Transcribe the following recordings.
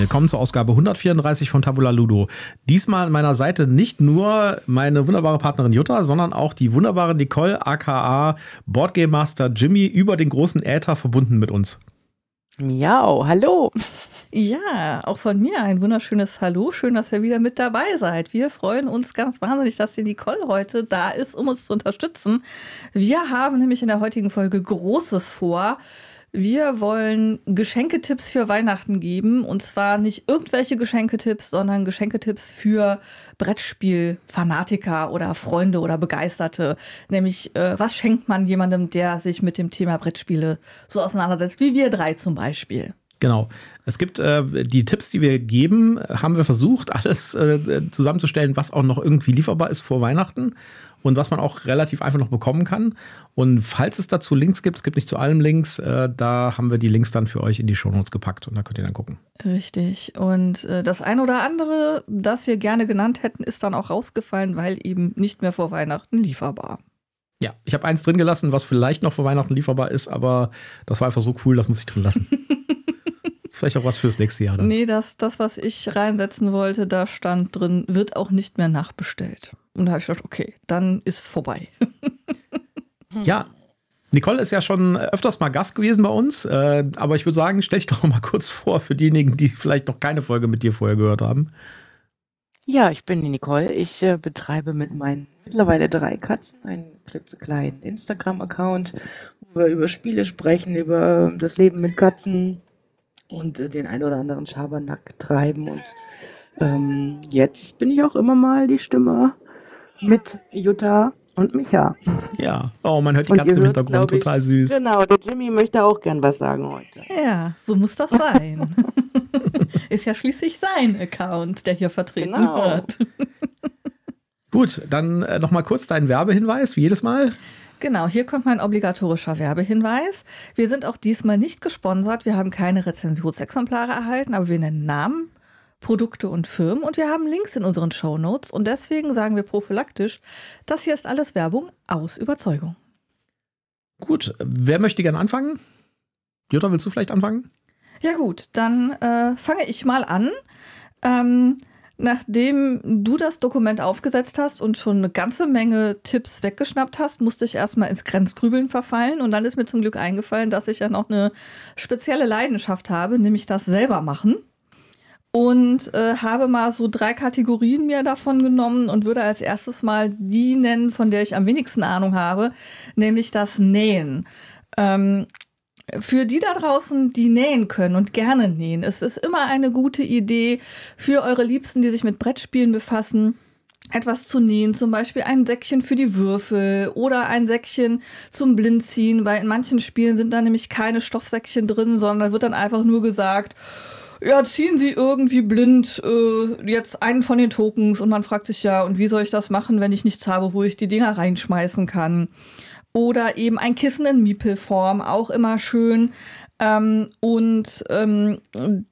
willkommen zur Ausgabe 134 von Tabula Ludo. Diesmal an meiner Seite nicht nur meine wunderbare Partnerin Jutta, sondern auch die wunderbare Nicole aka Boardgame Master Jimmy über den großen Äther verbunden mit uns. Miau, hallo. Ja, auch von mir ein wunderschönes Hallo. Schön, dass ihr wieder mit dabei seid. Wir freuen uns ganz wahnsinnig, dass die Nicole heute da ist, um uns zu unterstützen. Wir haben nämlich in der heutigen Folge Großes vor. Wir wollen Geschenketipps für Weihnachten geben. Und zwar nicht irgendwelche Geschenketipps, sondern Geschenketipps für Brettspiel-Fanatiker oder Freunde oder Begeisterte. Nämlich, äh, was schenkt man jemandem, der sich mit dem Thema Brettspiele so auseinandersetzt, wie wir drei zum Beispiel? Genau. Es gibt äh, die Tipps, die wir geben, haben wir versucht, alles äh, zusammenzustellen, was auch noch irgendwie lieferbar ist vor Weihnachten und was man auch relativ einfach noch bekommen kann. Und falls es dazu Links gibt, es gibt nicht zu allem Links, äh, da haben wir die Links dann für euch in die Shownotes gepackt und da könnt ihr dann gucken. Richtig. Und äh, das ein oder andere, das wir gerne genannt hätten, ist dann auch rausgefallen, weil eben nicht mehr vor Weihnachten lieferbar. Ja, ich habe eins drin gelassen, was vielleicht noch vor Weihnachten lieferbar ist, aber das war einfach so cool, das muss ich drin lassen. Vielleicht auch was fürs nächste Jahr dann. Nee, das, das, was ich reinsetzen wollte, da stand drin, wird auch nicht mehr nachbestellt. Und da habe ich gedacht, okay, dann ist es vorbei. ja, Nicole ist ja schon öfters mal Gast gewesen bei uns, äh, aber ich würde sagen, stell dich doch mal kurz vor für diejenigen, die vielleicht noch keine Folge mit dir vorher gehört haben. Ja, ich bin die Nicole. Ich äh, betreibe mit meinen mittlerweile drei Katzen einen klitzekleinen Instagram-Account, wo wir über Spiele sprechen, über das Leben mit Katzen und äh, den ein oder anderen Schabernack treiben. Und ähm, jetzt bin ich auch immer mal die Stimme mit Jutta und Micha. Ja, oh, man hört die Katzen im Hintergrund, ich, total süß. Genau, der Jimmy möchte auch gern was sagen heute. Ja, so muss das sein. Ist ja schließlich sein Account, der hier vertreten genau. wird. Gut, dann äh, noch mal kurz dein Werbehinweis, wie jedes Mal. Genau, hier kommt mein obligatorischer Werbehinweis. Wir sind auch diesmal nicht gesponsert. Wir haben keine Rezensionsexemplare erhalten, aber wir nennen Namen, Produkte und Firmen und wir haben Links in unseren Show Notes und deswegen sagen wir prophylaktisch, das hier ist alles Werbung aus Überzeugung. Gut, wer möchte gerne anfangen? Jutta, willst du vielleicht anfangen? Ja gut, dann äh, fange ich mal an. Ähm, Nachdem du das Dokument aufgesetzt hast und schon eine ganze Menge Tipps weggeschnappt hast, musste ich erstmal ins Grenzgrübeln verfallen und dann ist mir zum Glück eingefallen, dass ich ja noch eine spezielle Leidenschaft habe, nämlich das selber machen. Und äh, habe mal so drei Kategorien mir davon genommen und würde als erstes mal die nennen, von der ich am wenigsten Ahnung habe, nämlich das Nähen. Ähm, für die da draußen, die nähen können und gerne nähen, es ist immer eine gute Idee für eure Liebsten, die sich mit Brettspielen befassen, etwas zu nähen, zum Beispiel ein Säckchen für die Würfel oder ein Säckchen zum Blindziehen, weil in manchen Spielen sind da nämlich keine Stoffsäckchen drin, sondern wird dann einfach nur gesagt, ja, ziehen Sie irgendwie blind äh, jetzt einen von den Tokens und man fragt sich ja, und wie soll ich das machen, wenn ich nichts habe, wo ich die Dinger reinschmeißen kann? Oder eben ein Kissen in Miepelform, auch immer schön. Ähm, und ähm,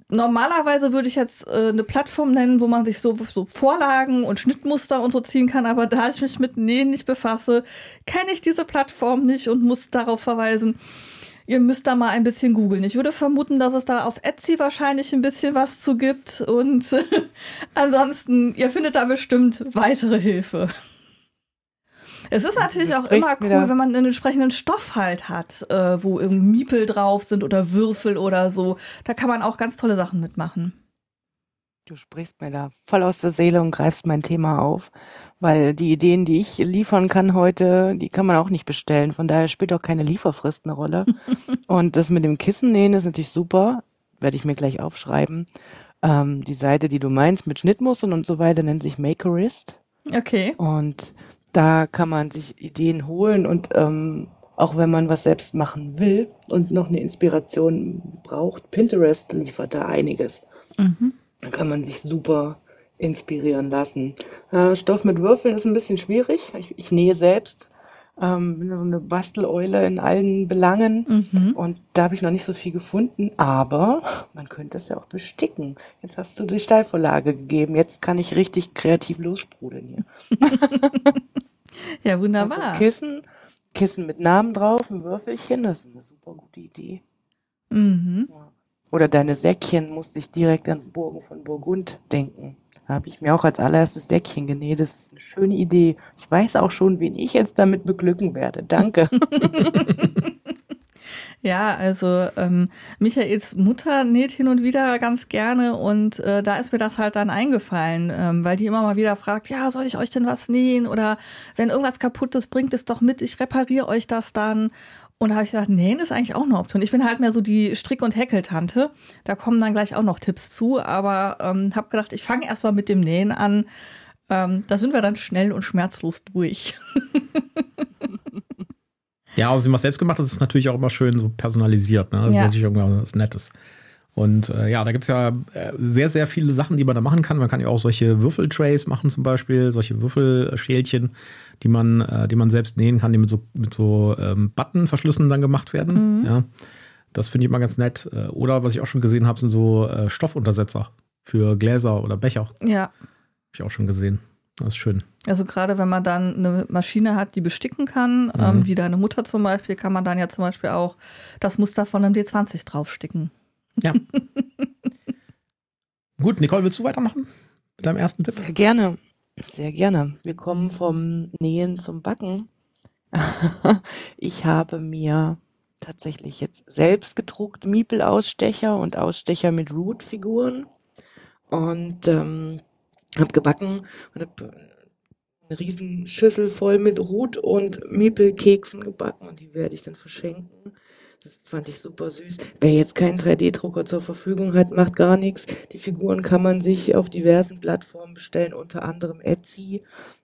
normalerweise würde ich jetzt äh, eine Plattform nennen, wo man sich so, so, Vorlagen und Schnittmuster und so ziehen kann, aber da ich mich mit Nähen nicht befasse, kenne ich diese Plattform nicht und muss darauf verweisen, ihr müsst da mal ein bisschen googeln. Ich würde vermuten, dass es da auf Etsy wahrscheinlich ein bisschen was zu gibt und ansonsten, ihr findet da bestimmt weitere Hilfe. Es ist natürlich auch immer cool, wenn man einen entsprechenden Stoff halt hat, äh, wo irgendwie Miepel drauf sind oder Würfel oder so. Da kann man auch ganz tolle Sachen mitmachen. Du sprichst mir da voll aus der Seele und greifst mein Thema auf, weil die Ideen, die ich liefern kann heute, die kann man auch nicht bestellen. Von daher spielt auch keine Lieferfrist eine Rolle. und das mit dem Kissen nähen ist natürlich super, werde ich mir gleich aufschreiben. Ähm, die Seite, die du meinst, mit Schnittmustern und so weiter, nennt sich Makerist. Okay. Und da kann man sich Ideen holen und ähm, auch wenn man was selbst machen will und noch eine Inspiration braucht, Pinterest liefert da einiges. Mhm. Da kann man sich super inspirieren lassen. Äh, Stoff mit Würfeln ist ein bisschen schwierig. Ich, ich nähe selbst. Ähm, bin so eine Basteleule in allen Belangen mhm. und da habe ich noch nicht so viel gefunden, aber man könnte es ja auch besticken. Jetzt hast du die Steilvorlage gegeben, jetzt kann ich richtig kreativ lossprudeln hier. ja, wunderbar. Also Kissen, Kissen mit Namen drauf, ein Würfelchen, das ist eine super gute Idee. Mhm. Ja. Oder deine Säckchen musste ich direkt an Burgen von Burgund denken. Da habe ich mir auch als allererstes Säckchen genäht. Das ist eine schöne Idee. Ich weiß auch schon, wen ich jetzt damit beglücken werde. Danke. Ja, also ähm, Michaels Mutter näht hin und wieder ganz gerne und äh, da ist mir das halt dann eingefallen, ähm, weil die immer mal wieder fragt, ja, soll ich euch denn was nähen? Oder wenn irgendwas kaputt ist, bringt es doch mit, ich repariere euch das dann. Und da habe ich gesagt, nähen ist eigentlich auch eine Option. Ich bin halt mehr so die Strick- und Häckeltante. Da kommen dann gleich auch noch Tipps zu, aber ähm, habe gedacht, ich fange erstmal mit dem Nähen an. Ähm, da sind wir dann schnell und schmerzlos durch. Ja, also wenn man selbst gemacht ist, ist natürlich auch immer schön so personalisiert. Ne? Das ja. ist natürlich irgendwas Nettes. Und äh, ja, da gibt es ja äh, sehr, sehr viele Sachen, die man da machen kann. Man kann ja auch solche Würfeltrays machen, zum Beispiel, solche Würfelschälchen, die man, äh, die man selbst nähen kann, die mit so, mit so ähm, Buttonverschlüssen dann gemacht werden. Mhm. Ja. Das finde ich immer ganz nett. Äh, oder was ich auch schon gesehen habe, sind so äh, Stoffuntersetzer für Gläser oder Becher. Ja. Habe ich auch schon gesehen. Das ist schön. Also gerade wenn man dann eine Maschine hat, die besticken kann, mhm. ähm, wie deine Mutter zum Beispiel, kann man dann ja zum Beispiel auch das Muster von einem D20 draufsticken. Ja. Gut, Nicole, willst du weitermachen mit deinem ersten Tipp? Sehr gerne. Sehr gerne. Wir kommen vom Nähen zum Backen. ich habe mir tatsächlich jetzt selbst gedruckt Miepel-Ausstecher und Ausstecher mit Root-Figuren und ähm, habe gebacken und habe eine riesen Schüssel voll mit Rut und Miepelkeksen gebacken und die werde ich dann verschenken. Das fand ich super süß. Wer jetzt keinen 3D-Drucker zur Verfügung hat, macht gar nichts. Die Figuren kann man sich auf diversen Plattformen bestellen, unter anderem Etsy.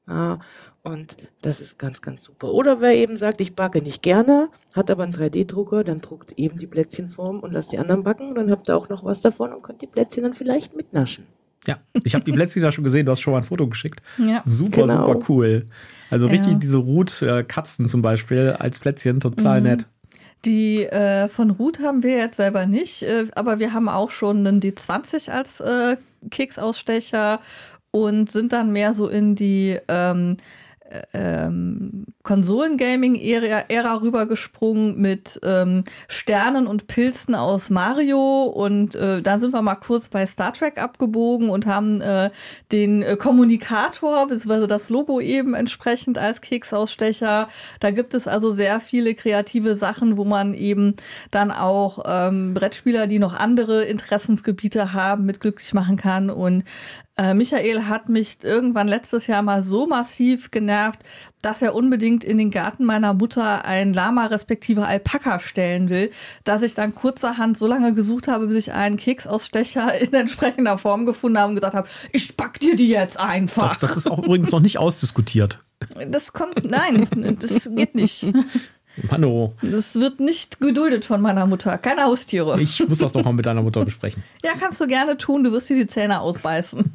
Ja, und das ist ganz, ganz super. Oder wer eben sagt, ich backe nicht gerne, hat aber einen 3D-Drucker, dann druckt eben die Plätzchenform und lasst die anderen backen. Und dann habt ihr auch noch was davon und könnt die Plätzchen dann vielleicht mitnaschen. Ja, ich habe die Plätzchen da schon gesehen, du hast schon mal ein Foto geschickt. Ja, super, genau. super cool. Also ja. richtig diese Ruth-Katzen zum Beispiel als Plätzchen, total mhm. nett. Die äh, von Ruth haben wir jetzt selber nicht, äh, aber wir haben auch schon einen D20 als äh, Keksausstecher und sind dann mehr so in die ähm, ähm, Konsolengaming-Ära rübergesprungen mit ähm, Sternen und Pilzen aus Mario und äh, dann sind wir mal kurz bei Star Trek abgebogen und haben äh, den äh, Kommunikator bzw. das Logo eben entsprechend als Keksausstecher. Da gibt es also sehr viele kreative Sachen, wo man eben dann auch ähm, Brettspieler, die noch andere Interessensgebiete haben, mit glücklich machen kann und äh, Michael hat mich irgendwann letztes Jahr mal so massiv genervt, dass er unbedingt in den Garten meiner Mutter ein Lama respektive Alpaka stellen will, dass ich dann kurzerhand so lange gesucht habe, bis ich einen Keksausstecher in entsprechender Form gefunden habe und gesagt habe, ich pack dir die jetzt einfach. Das, das ist auch übrigens noch nicht ausdiskutiert. Das kommt, nein, das geht nicht. Mano. Das wird nicht geduldet von meiner Mutter. Keine Haustiere. Ich muss das noch mal mit deiner Mutter besprechen. Ja, kannst du gerne tun. Du wirst dir die Zähne ausbeißen.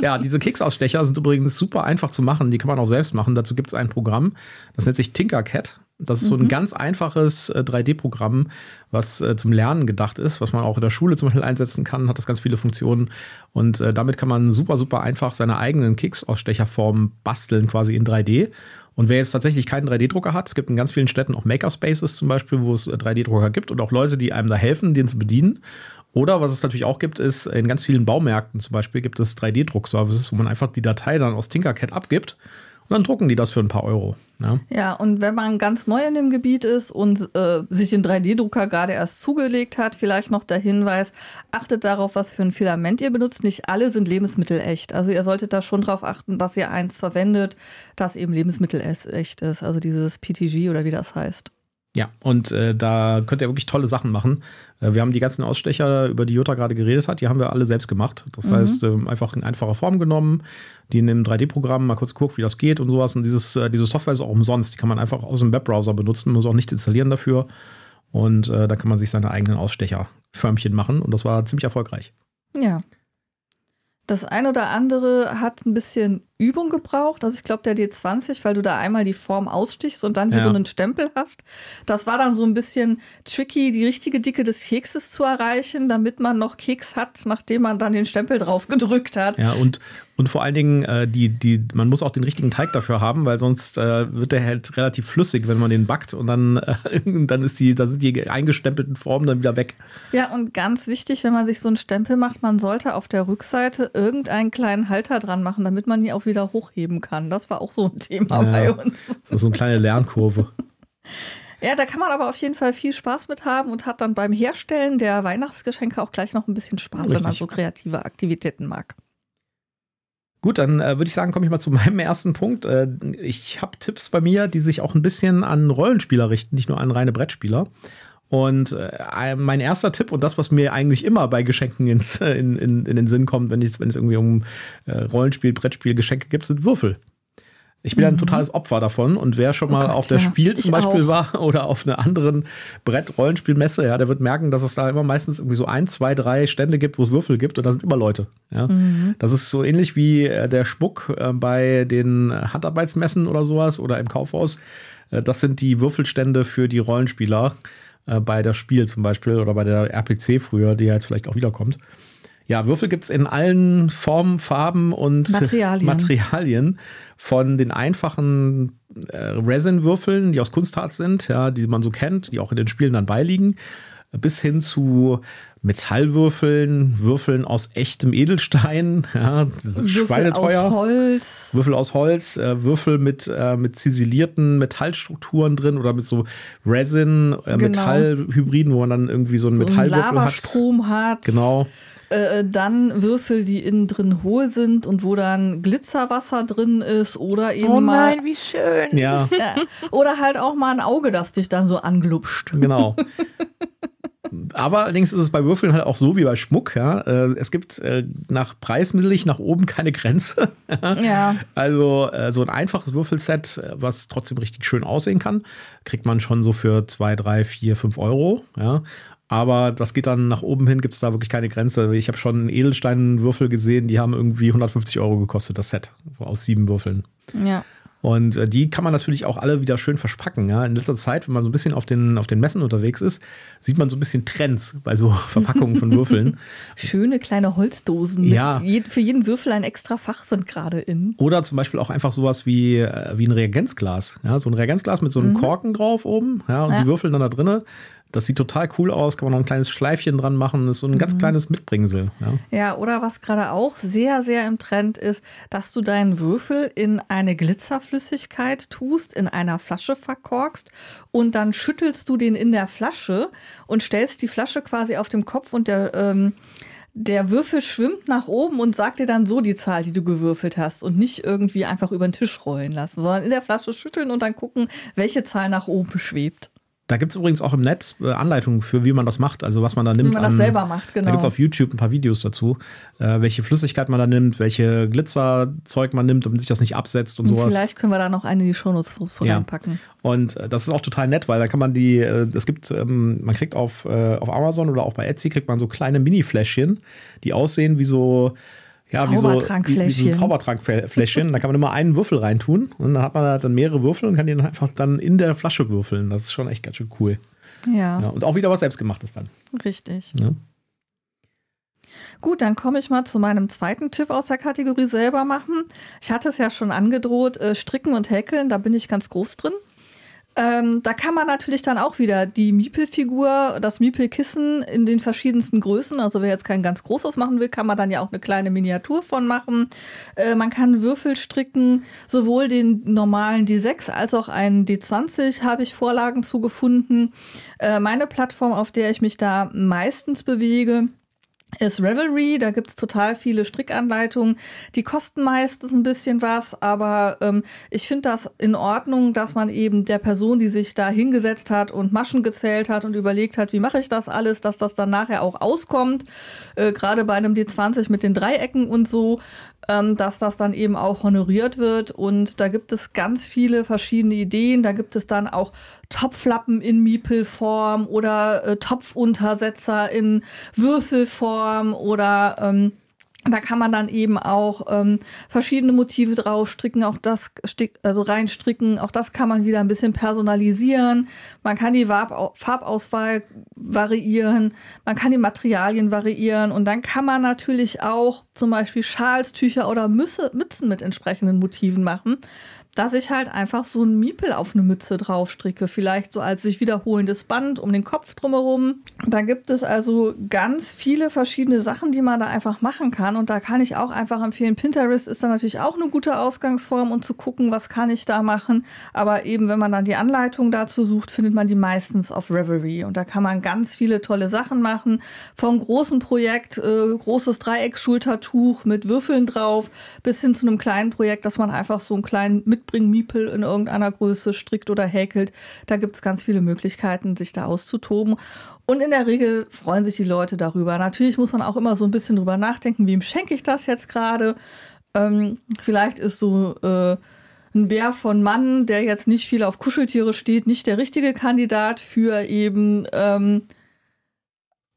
Ja, diese Keksausstecher sind übrigens super einfach zu machen. Die kann man auch selbst machen. Dazu gibt es ein Programm, das nennt sich Tinkercad. Das ist so ein mhm. ganz einfaches 3D-Programm, äh, was äh, zum Lernen gedacht ist, was man auch in der Schule zum Beispiel einsetzen kann, hat das ganz viele Funktionen. Und äh, damit kann man super, super einfach seine eigenen Keksausstecherformen basteln, quasi in 3D. Und wer jetzt tatsächlich keinen 3D-Drucker hat, es gibt in ganz vielen Städten auch Makerspaces zum Beispiel, wo es 3D-Drucker gibt und auch Leute, die einem da helfen, den zu bedienen. Oder was es natürlich auch gibt, ist in ganz vielen Baumärkten zum Beispiel gibt es 3D-Druckservices, wo man einfach die Datei dann aus Tinkercad abgibt und dann drucken die das für ein paar Euro. Ja, ja und wenn man ganz neu in dem Gebiet ist und äh, sich den 3D-Drucker gerade erst zugelegt hat, vielleicht noch der Hinweis, achtet darauf, was für ein Filament ihr benutzt. Nicht alle sind lebensmittelecht. Also ihr solltet da schon darauf achten, dass ihr eins verwendet, das eben lebensmittelecht ist. Also dieses PTG oder wie das heißt. Ja, und äh, da könnt ihr wirklich tolle Sachen machen. Äh, wir haben die ganzen Ausstecher, über die Jutta gerade geredet hat, die haben wir alle selbst gemacht. Das mhm. heißt, äh, einfach in einfacher Form genommen, die in einem 3D-Programm mal kurz guckt, wie das geht und sowas. Und dieses, äh, diese Software ist auch umsonst. Die kann man einfach aus dem Webbrowser benutzen, muss auch nichts installieren dafür. Und äh, da kann man sich seine eigenen Ausstecherförmchen machen. Und das war ziemlich erfolgreich. Ja. Das eine oder andere hat ein bisschen Übung gebraucht. Also ich glaube, der D20, weil du da einmal die Form ausstichst und dann wie ja. so einen Stempel hast. Das war dann so ein bisschen tricky, die richtige Dicke des Kekses zu erreichen, damit man noch Keks hat, nachdem man dann den Stempel drauf gedrückt hat. Ja, und Und vor allen Dingen, äh, die, die, man muss auch den richtigen Teig dafür haben, weil sonst äh, wird der halt relativ flüssig, wenn man den backt und dann, äh, dann ist die, da sind die eingestempelten Formen dann wieder weg. Ja, und ganz wichtig, wenn man sich so einen Stempel macht, man sollte auf der Rückseite irgendeinen kleinen Halter dran machen, damit man die auch wieder hochheben kann. Das war auch so ein Thema ja, bei uns. So eine kleine Lernkurve. Ja, da kann man aber auf jeden Fall viel Spaß mit haben und hat dann beim Herstellen der Weihnachtsgeschenke auch gleich noch ein bisschen Spaß, Richtig. wenn man so kreative Aktivitäten mag. Gut, dann äh, würde ich sagen, komme ich mal zu meinem ersten Punkt. Äh, ich habe Tipps bei mir, die sich auch ein bisschen an Rollenspieler richten, nicht nur an reine Brettspieler. Und äh, mein erster Tipp und das, was mir eigentlich immer bei Geschenken ins, in, in, in den Sinn kommt, wenn, wenn es irgendwie um äh, Rollenspiel, Brettspiel, Geschenke gibt, sind Würfel. Ich bin mhm. ein totales Opfer davon und wer schon oh mal oh Gott, auf der ja, Spiel zum Beispiel auch. war oder auf einer anderen Brett-Rollenspielmesse, ja, der wird merken, dass es da immer meistens irgendwie so ein, zwei, drei Stände gibt, wo es Würfel gibt und da sind immer Leute. Ja. Mhm. Das ist so ähnlich wie äh, der Spuck äh, bei den Handarbeitsmessen oder sowas oder im Kaufhaus. Äh, das sind die Würfelstände für die Rollenspieler bei der Spiel zum Beispiel oder bei der RPC früher, die ja jetzt vielleicht auch wiederkommt. Ja, Würfel gibt es in allen Formen, Farben und Materialien. Materialien. Von den einfachen äh, Resin-Würfeln, die aus Kunstharz sind, ja, die man so kennt, die auch in den Spielen dann beiliegen, bis hin zu Metallwürfeln, Würfeln aus echtem Edelstein, ja, Würfel aus Holz. Würfel aus Holz, äh, Würfel mit, äh, mit ziselierten Metallstrukturen drin oder mit so Resin, äh, genau. Metallhybriden, wo man dann irgendwie so einen so Metallwürfel einen Lavastrom hat. hat. Genau. Äh, dann Würfel, die innen drin hohl sind und wo dann Glitzerwasser drin ist oder eben oh nein, mal. wie schön. Ja. ja. Oder halt auch mal ein Auge, das dich dann so anglupscht. Genau. Aber allerdings ist es bei Würfeln halt auch so wie bei Schmuck, ja. Äh, es gibt äh, nach preismittelig nach oben keine Grenze. ja. Also so ein einfaches Würfelset, was trotzdem richtig schön aussehen kann, kriegt man schon so für zwei, drei, vier, fünf Euro, ja. Aber das geht dann nach oben hin, gibt es da wirklich keine Grenze. Ich habe schon Edelsteinwürfel gesehen, die haben irgendwie 150 Euro gekostet, das Set aus sieben Würfeln. Ja. Und äh, die kann man natürlich auch alle wieder schön verspacken. Ja? In letzter Zeit, wenn man so ein bisschen auf den, auf den Messen unterwegs ist, sieht man so ein bisschen Trends bei so Verpackungen von Würfeln. Schöne kleine Holzdosen. Ja. Je, für jeden Würfel ein extra Fach sind gerade in. Oder zum Beispiel auch einfach sowas wie, äh, wie ein Reagenzglas. Ja? So ein Reagenzglas mit so einem mhm. Korken drauf oben ja? und ja. die Würfel dann da drinnen. Das sieht total cool aus, kann man noch ein kleines Schleifchen dran machen. Das ist so ein mhm. ganz kleines Mitbringsel. Ja, ja oder was gerade auch sehr, sehr im Trend ist, dass du deinen Würfel in eine Glitzerflüssigkeit tust, in einer Flasche verkorkst und dann schüttelst du den in der Flasche und stellst die Flasche quasi auf dem Kopf und der, ähm, der Würfel schwimmt nach oben und sagt dir dann so die Zahl, die du gewürfelt hast und nicht irgendwie einfach über den Tisch rollen lassen, sondern in der Flasche schütteln und dann gucken, welche Zahl nach oben schwebt. Da gibt es übrigens auch im Netz äh, Anleitungen für, wie man das macht, also was man da nimmt. Wie man das an, selber macht, genau. Da gibt es auf YouTube ein paar Videos dazu, äh, welche Flüssigkeit man da nimmt, welche Glitzerzeug man nimmt, damit sich das nicht absetzt und, und sowas. Vielleicht können wir da noch eine in die Shownotes so ja. reinpacken. Und äh, das ist auch total nett, weil da kann man die, äh, es gibt, ähm, man kriegt auf, äh, auf Amazon oder auch bei Etsy kriegt man so kleine Mini-Fläschchen, die aussehen wie so ja, wie so, wie, wie so Zaubertrankfläschchen. da kann man immer einen Würfel reintun und dann hat man dann mehrere Würfel und kann die dann einfach dann in der Flasche würfeln. Das ist schon echt ganz schön cool. Ja. ja und auch wieder was selbstgemachtes dann. Richtig. Ja. Gut, dann komme ich mal zu meinem zweiten Tipp aus der Kategorie selber machen. Ich hatte es ja schon angedroht, äh, stricken und häkeln, da bin ich ganz groß drin. Ähm, da kann man natürlich dann auch wieder die Miepel-Figur, das Miepel-Kissen in den verschiedensten Größen, also wer jetzt kein ganz großes machen will, kann man dann ja auch eine kleine Miniatur von machen. Äh, man kann Würfel stricken, sowohl den normalen D6 als auch einen D20 habe ich Vorlagen zugefunden. Äh, meine Plattform, auf der ich mich da meistens bewege, ist Revelry. Da gibt's total viele Strickanleitungen. Die kosten meistens ein bisschen was, aber ähm, ich finde das in Ordnung, dass man eben der Person, die sich da hingesetzt hat und Maschen gezählt hat und überlegt hat, wie mache ich das alles, dass das dann nachher auch auskommt. Äh, Gerade bei einem D20 mit den Dreiecken und so dass das dann eben auch honoriert wird. Und da gibt es ganz viele verschiedene Ideen. Da gibt es dann auch Topflappen in Miepelform oder äh, Topfuntersetzer in Würfelform oder ähm, Da kann man dann eben auch ähm, verschiedene Motive draufstricken, auch das also reinstricken, auch das kann man wieder ein bisschen personalisieren. Man kann die Farbauswahl variieren, man kann die Materialien variieren. Und dann kann man natürlich auch zum Beispiel Schals, Tücher oder Müsse, Mützen mit entsprechenden Motiven machen dass ich halt einfach so ein Miepel auf eine Mütze draufstricke. Vielleicht so als sich wiederholendes Band um den Kopf drumherum. Da gibt es also ganz viele verschiedene Sachen, die man da einfach machen kann. Und da kann ich auch einfach empfehlen, Pinterest ist da natürlich auch eine gute Ausgangsform und zu gucken, was kann ich da machen. Aber eben, wenn man dann die Anleitung dazu sucht, findet man die meistens auf Reverie. Und da kann man ganz viele tolle Sachen machen. Vom großen Projekt, äh, großes Dreiecksschultertuch mit Würfeln drauf, bis hin zu einem kleinen Projekt, dass man einfach so einen kleinen mit mitbringen, Miepel in irgendeiner Größe strickt oder häkelt. Da gibt es ganz viele Möglichkeiten, sich da auszutoben. Und in der Regel freuen sich die Leute darüber. Natürlich muss man auch immer so ein bisschen drüber nachdenken, wem schenke ich das jetzt gerade? Ähm, vielleicht ist so äh, ein Bär von Mann, der jetzt nicht viel auf Kuscheltiere steht, nicht der richtige Kandidat für eben ähm,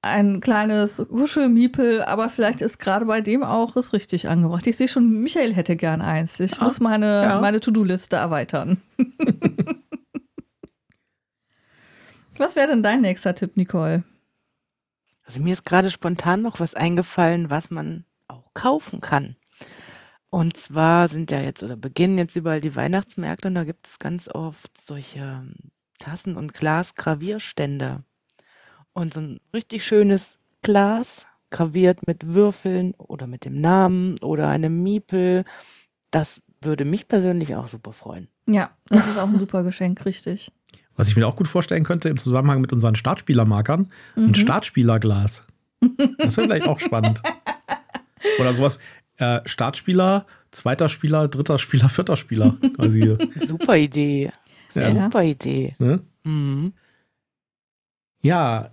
ein kleines Huschelmiepel, aber vielleicht ist gerade bei dem auch es richtig angebracht. Ich sehe schon, Michael hätte gern eins. Ich ja, muss meine, ja. meine To-Do-Liste erweitern. was wäre denn dein nächster Tipp, Nicole? Also mir ist gerade spontan noch was eingefallen, was man auch kaufen kann. Und zwar sind ja jetzt oder beginnen jetzt überall die Weihnachtsmärkte und da gibt es ganz oft solche Tassen- und Glasgravierstände. Und so ein richtig schönes Glas, graviert mit Würfeln oder mit dem Namen oder einem Miepel. Das würde mich persönlich auch super freuen. Ja, das ist auch ein super Geschenk, richtig. Was ich mir auch gut vorstellen könnte im Zusammenhang mit unseren Startspielermarkern, mhm. ein Startspielerglas. Das wäre vielleicht auch spannend. Oder sowas, äh, Startspieler, zweiter Spieler, dritter Spieler, vierter Spieler. Quasi. Super Idee. Ja. Super Idee. Ne? Mhm. Ja,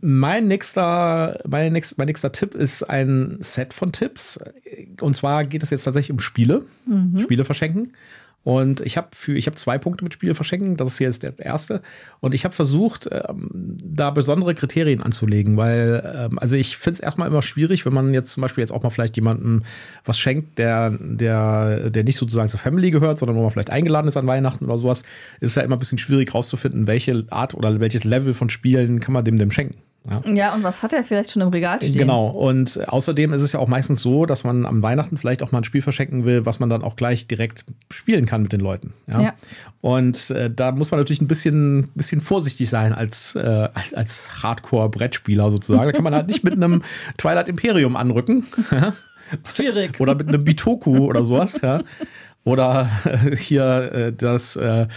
mein nächster, mein, nächst, mein nächster Tipp ist ein Set von Tipps. Und zwar geht es jetzt tatsächlich um Spiele. Mhm. Spiele verschenken. Und ich habe für zwei Punkte mit Spiele verschenken. Das ist jetzt der erste. Und ich habe versucht, ähm, da besondere Kriterien anzulegen, weil ähm, also ich finde es erstmal immer schwierig, wenn man jetzt zum Beispiel jetzt auch mal vielleicht jemandem was schenkt, der der der nicht sozusagen zur Family gehört, sondern wo man vielleicht eingeladen ist an Weihnachten oder sowas, ist es ja immer ein bisschen schwierig rauszufinden, welche Art oder welches Level von Spielen kann man dem dem schenken. Ja. ja, und was hat er vielleicht schon im Regal stehen? Genau, und außerdem ist es ja auch meistens so, dass man am Weihnachten vielleicht auch mal ein Spiel verschenken will, was man dann auch gleich direkt spielen kann mit den Leuten. Ja. ja. Und äh, da muss man natürlich ein bisschen, bisschen vorsichtig sein als, äh, als, als Hardcore-Brettspieler sozusagen. Da kann man halt nicht mit einem Twilight Imperium anrücken. Schwierig. Oder mit einem Bitoku oder sowas, ja. Oder äh, hier äh, das äh,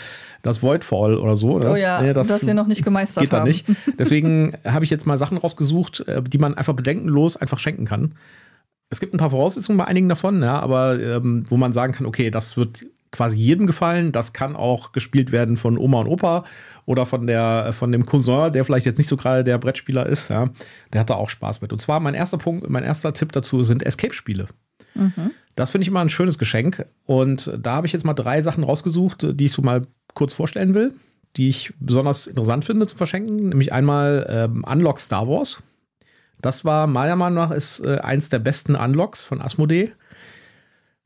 das Voidfall oder so. Oder? Oh ja, nee, das, das wir noch nicht gemeistert geht haben. Da nicht. Deswegen habe ich jetzt mal Sachen rausgesucht, äh, die man einfach bedenkenlos einfach schenken kann. Es gibt ein paar Voraussetzungen bei einigen davon, ja, aber ähm, wo man sagen kann, okay, das wird quasi jedem gefallen. Das kann auch gespielt werden von Oma und Opa oder von der von dem Cousin, der vielleicht jetzt nicht so gerade der Brettspieler ist. Ja, der hat da auch Spaß mit. Und zwar mein erster Punkt, mein erster Tipp dazu sind Escape-Spiele. Mhm. Das finde ich immer ein schönes Geschenk. Und da habe ich jetzt mal drei Sachen rausgesucht, die ich so mal kurz vorstellen will, die ich besonders interessant finde zu verschenken. Nämlich einmal ähm, Unlock Star Wars. Das war meiner Meinung nach ist äh, eins der besten Unlocks von Asmodee.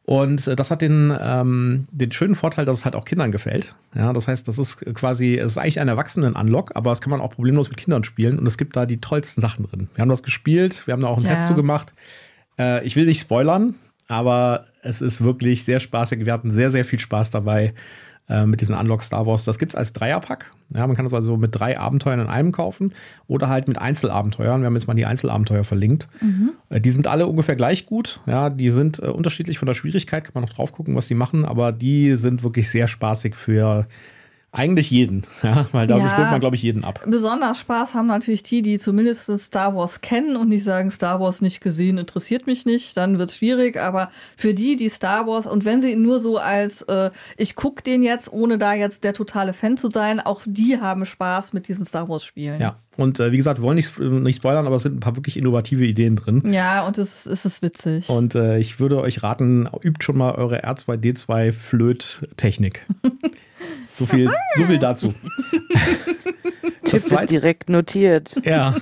Und äh, das hat den, ähm, den schönen Vorteil, dass es halt auch Kindern gefällt. Ja, das heißt, das ist quasi, es ist eigentlich ein Erwachsenen-Unlock, aber das kann man auch problemlos mit Kindern spielen und es gibt da die tollsten Sachen drin. Wir haben das gespielt, wir haben da auch einen ja. Test zu gemacht. Äh, ich will nicht spoilern, aber es ist wirklich sehr spaßig. Wir hatten sehr, sehr viel Spaß dabei äh, mit diesen Unlock Star Wars. Das gibt es als Dreierpack. Ja, man kann das also mit drei Abenteuern in einem kaufen oder halt mit Einzelabenteuern. Wir haben jetzt mal die Einzelabenteuer verlinkt. Mhm. Äh, die sind alle ungefähr gleich gut. Ja, die sind äh, unterschiedlich von der Schwierigkeit. Kann man noch drauf gucken, was die machen. Aber die sind wirklich sehr spaßig für eigentlich jeden, ja, weil dadurch ja, holt man, glaube ich, jeden ab. Besonders Spaß haben natürlich die, die zumindest Star Wars kennen und nicht sagen, Star Wars nicht gesehen, interessiert mich nicht, dann wird es schwierig. Aber für die, die Star Wars, und wenn sie nur so als, äh, ich gucke den jetzt, ohne da jetzt der totale Fan zu sein, auch die haben Spaß mit diesen Star Wars-Spielen. Ja, und äh, wie gesagt, wollen nicht, nicht spoilern, aber es sind ein paar wirklich innovative Ideen drin. Ja, und es, es ist witzig. Und äh, ich würde euch raten, übt schon mal eure R2D2 Flöt-Technik. So viel, so viel dazu. Tipp ist direkt notiert. Ja.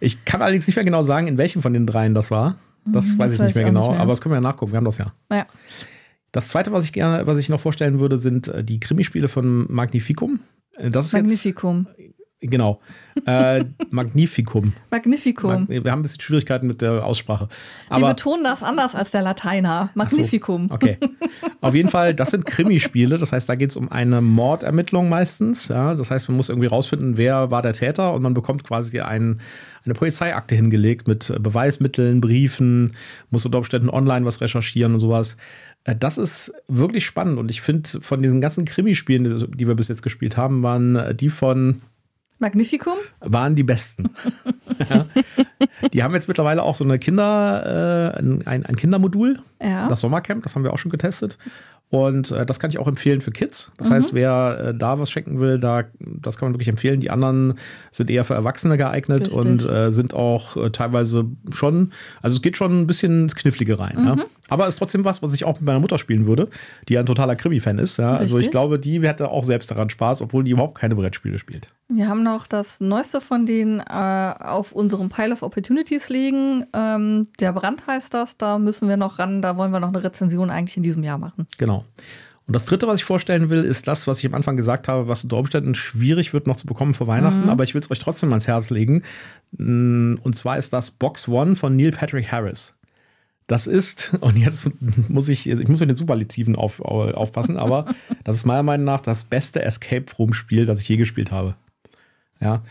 Ich kann allerdings nicht mehr genau sagen, in welchem von den dreien das war. Das Mhm, weiß das ich weiß nicht mehr genau, nicht mehr. aber das können wir ja nachgucken. Wir haben das ja. Ja. Das zweite, was ich gerne, was ich noch vorstellen würde, sind äh, die Krimispiele von Magnificum. Äh, Das ist Magnificum. jetzt genau äh, Magnificum. Magnificum. Mag- Wir haben ein bisschen Schwierigkeiten mit der Aussprache. Die Aber betonen das anders als der Lateiner. Ach so, Magnificum. Okay. Auf jeden Fall, das sind Krimispiele. Das heißt, da geht es um eine Mordermittlung meistens. Ja, das heißt, man muss irgendwie rausfinden, wer war der Täter und man bekommt quasi ein, eine Polizeiakte hingelegt mit Beweismitteln, Briefen, muss unter Umständen online was recherchieren und sowas. Äh, Das ist wirklich spannend und ich finde, von diesen ganzen Krimispielen, die- die wir bis jetzt gespielt haben, waren äh, die von Magnificum? waren die besten. ja. Die haben jetzt mittlerweile auch so eine Kinder, äh, ein, ein Kindermodul, Ja. das Sommercamp, das haben wir auch schon getestet. Und äh, das kann ich auch empfehlen für Kids. Das Mhm. heißt, wer äh, da was schenken will, da, das kann man wirklich empfehlen. Die anderen sind eher für Erwachsene geeignet Richtig. und äh, sind auch äh, teilweise schon, also es geht schon ein bisschen ins Knifflige rein. Mhm. Ja. Aber ist trotzdem was, was ich auch mit meiner Mutter spielen würde, die ja ein totaler Krimi-Fan ist. Ja. Also ich glaube, die hätte auch selbst daran Spaß, obwohl die überhaupt keine Brettspiele spielt. Wir haben noch das neueste von denen äh, auf unserem Pile of Opportunities liegen. Ähm, der Brand heißt das. Da müssen wir noch ran. Da wollen wir noch eine Rezension eigentlich in diesem Jahr machen. Genau. Und das dritte, was ich vorstellen will, ist das, was ich am Anfang gesagt habe, was unter Umständen schwierig wird noch zu bekommen vor Weihnachten, aber ich will es euch trotzdem ans Herz legen. Mm, Und zwar ist das Box One von Neil Patrick Harris. Das ist, und jetzt muss ich, ich muss mit den Superlativen auf, au- aufpassen, aber das ist meiner Meinung nach das beste Escape Room-Spiel, das ich je gespielt habe. Ja.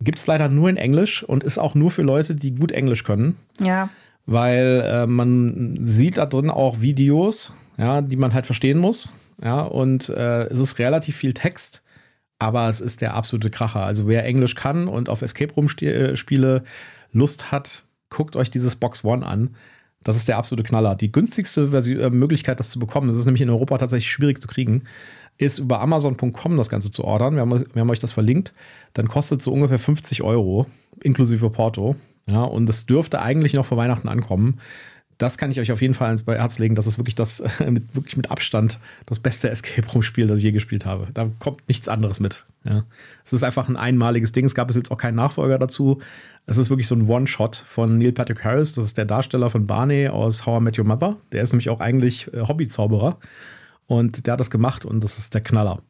Gibt es leider nur in Englisch und ist auch nur für Leute, die gut Englisch können Ja. Weil äh, man sieht da drin auch Videos, ja, die man halt verstehen muss. Ja, und äh, es ist relativ viel Text, aber es ist der absolute Kracher. Also wer Englisch kann und auf Escape Room äh, Spiele Lust hat, guckt euch dieses Box One an. Das ist der absolute Knaller. Die günstigste äh, Möglichkeit, das zu bekommen, das ist nämlich in Europa tatsächlich schwierig zu kriegen, ist über Amazon.com das Ganze zu ordern. Wir haben, wir haben euch das verlinkt. Dann kostet es so ungefähr 50 Euro, inklusive Porto. Ja, und das dürfte eigentlich noch vor Weihnachten ankommen. Das kann ich euch auf jeden Fall ans Herz legen. Das ist wirklich das, mit, wirklich mit Abstand das beste Escape Room-Spiel, das ich je gespielt habe. Da kommt nichts anderes mit. Ja. Es ist einfach ein einmaliges Ding. Es gab bis jetzt auch keinen Nachfolger dazu. Es ist wirklich so ein One-Shot von Neil Patrick Harris. Das ist der Darsteller von Barney aus How I Met Your Mother. Der ist nämlich auch eigentlich äh, Hobbyzauberer. Und der hat das gemacht und das ist der Knaller.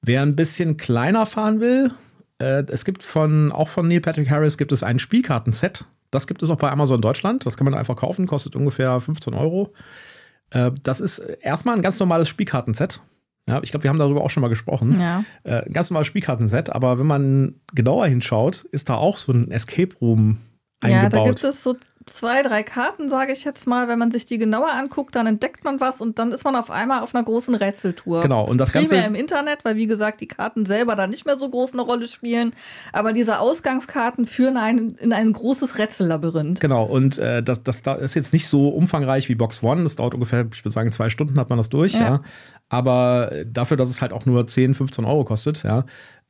Wer ein bisschen kleiner fahren will, äh, es gibt von, auch von Neil Patrick Harris gibt es ein Spielkartenset. Das gibt es auch bei Amazon Deutschland. Das kann man einfach kaufen, kostet ungefähr 15 Euro. Äh, das ist erstmal ein ganz normales Spielkartenset. Ja, ich glaube, wir haben darüber auch schon mal gesprochen. Ja. Äh, ein ganz normales Spielkartenset, aber wenn man genauer hinschaut, ist da auch so ein Escape Room Ja, da eingebaut. gibt es so zwei, drei Karten, sage ich jetzt mal. Wenn man sich die genauer anguckt, dann entdeckt man was und dann ist man auf einmal auf einer großen Rätseltour. genau, und das Primär Ganze. im Internet, weil wie gesagt, die Karten selber da nicht mehr so groß eine Rolle spielen. Aber diese Ausgangskarten führen einen in ein großes Rätsellabyrinth. Genau, und äh, das, das, das ist jetzt nicht so umfangreich wie Box One. Das dauert ungefähr, ich würde sagen, zwei Stunden hat man das durch, ja. Ja. Aber dafür, dass es halt auch nur 10, 15 Euro kostet, ja,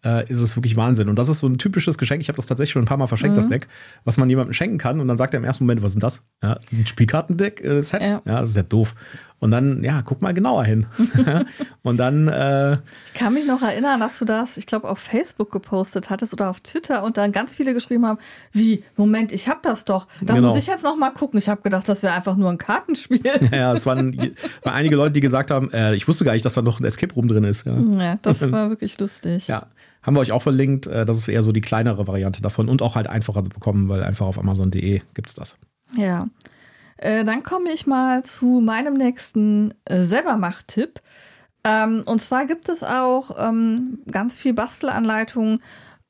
äh, ist es wirklich Wahnsinn. Und das ist so ein typisches Geschenk. Ich habe das tatsächlich schon ein paar Mal verschenkt, das Deck, was man jemandem schenken kann. Und dann sagt er im ersten Moment, was ist denn das? Ja, ein Spielkartendeck-Set? Ja. ja, das ist ja doof. Und dann, ja, guck mal genauer hin. und dann, äh, Ich kann mich noch erinnern, dass du das, ich glaube, auf Facebook gepostet hattest oder auf Twitter und dann ganz viele geschrieben haben, wie, Moment, ich habe das doch. Da Genau. muss ich jetzt noch mal gucken. Ich habe gedacht, das wäre einfach nur ein Kartenspiel. ja, es waren, waren einige Leute, die gesagt haben, äh, ich wusste gar nicht, dass da noch ein Escape Room drin ist. Ja. Ja, das war wirklich lustig. Ja, haben wir euch auch verlinkt. Äh, Das ist eher so die kleinere Variante davon und auch halt einfacher zu bekommen, weil einfach auf Amazon.de gibt es das. Ja. Äh, dann komme ich mal zu meinem nächsten äh, Selbermacht-Tipp. Ähm, und zwar gibt es auch ähm, ganz viel Bastelanleitungen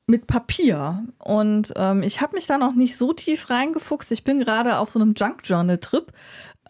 mit Papier. Und ähm, ich habe mich da noch nicht so tief reingefuchst. Ich bin gerade auf so einem Junk-Journal-Trip,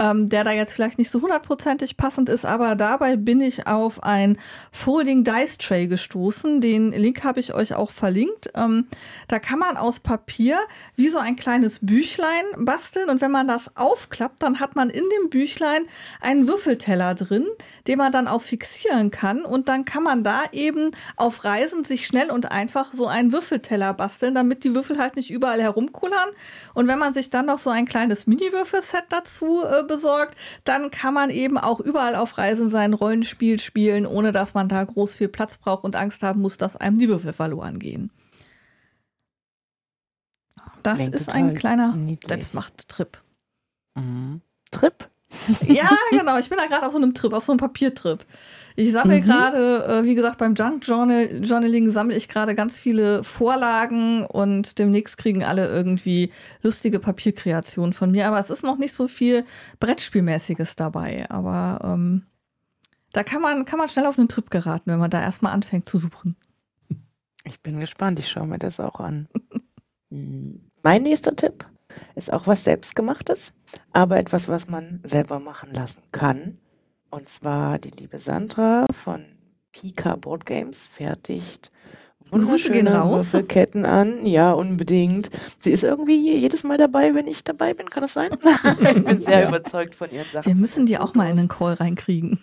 ähm, der da jetzt vielleicht nicht so hundertprozentig passend ist, aber dabei bin ich auf ein Folding Dice Tray gestoßen. Den Link habe ich euch auch verlinkt. Ähm, da kann man aus Papier wie so ein kleines Büchlein basteln und wenn man das aufklappt, dann hat man in dem Büchlein einen Würfelteller drin, den man dann auch fixieren kann und dann kann man da eben auf Reisen sich schnell und einfach so einen Würfelteller basteln, damit die Würfel halt nicht überall herumkullern. Und wenn man sich dann noch so ein kleines Mini-Würfelset dazu äh, besorgt, dann kann man eben auch überall auf Reisen sein Rollenspiel spielen, ohne dass man da groß viel Platz braucht und Angst haben muss, dass einem die Würfel verloren gehen. Das Klingt ist ein kleiner. Selbstmachttrip. Mhm. Trip? ja, genau. Ich bin da gerade auf so einem Trip, auf so einem Papiertrip. Ich sammle mhm. gerade, äh, wie gesagt, beim Junk Journal, Journaling sammle ich gerade ganz viele Vorlagen und demnächst kriegen alle irgendwie lustige Papierkreationen von mir. Aber es ist noch nicht so viel Brettspielmäßiges dabei. Aber ähm, da kann man, kann man schnell auf einen Trip geraten, wenn man da erstmal anfängt zu suchen. Ich bin gespannt, ich schaue mir das auch an. mein nächster Tipp ist auch was Selbstgemachtes, aber etwas, was man selber machen lassen kann. Und zwar die liebe Sandra von Pika Board Games fertigt wunderschöne Würfelketten an. Ja, unbedingt. Sie ist irgendwie jedes Mal dabei, wenn ich dabei bin. Kann das sein? ich bin sehr überzeugt von ihren Sachen. Wir müssen die auch mal in den Call reinkriegen.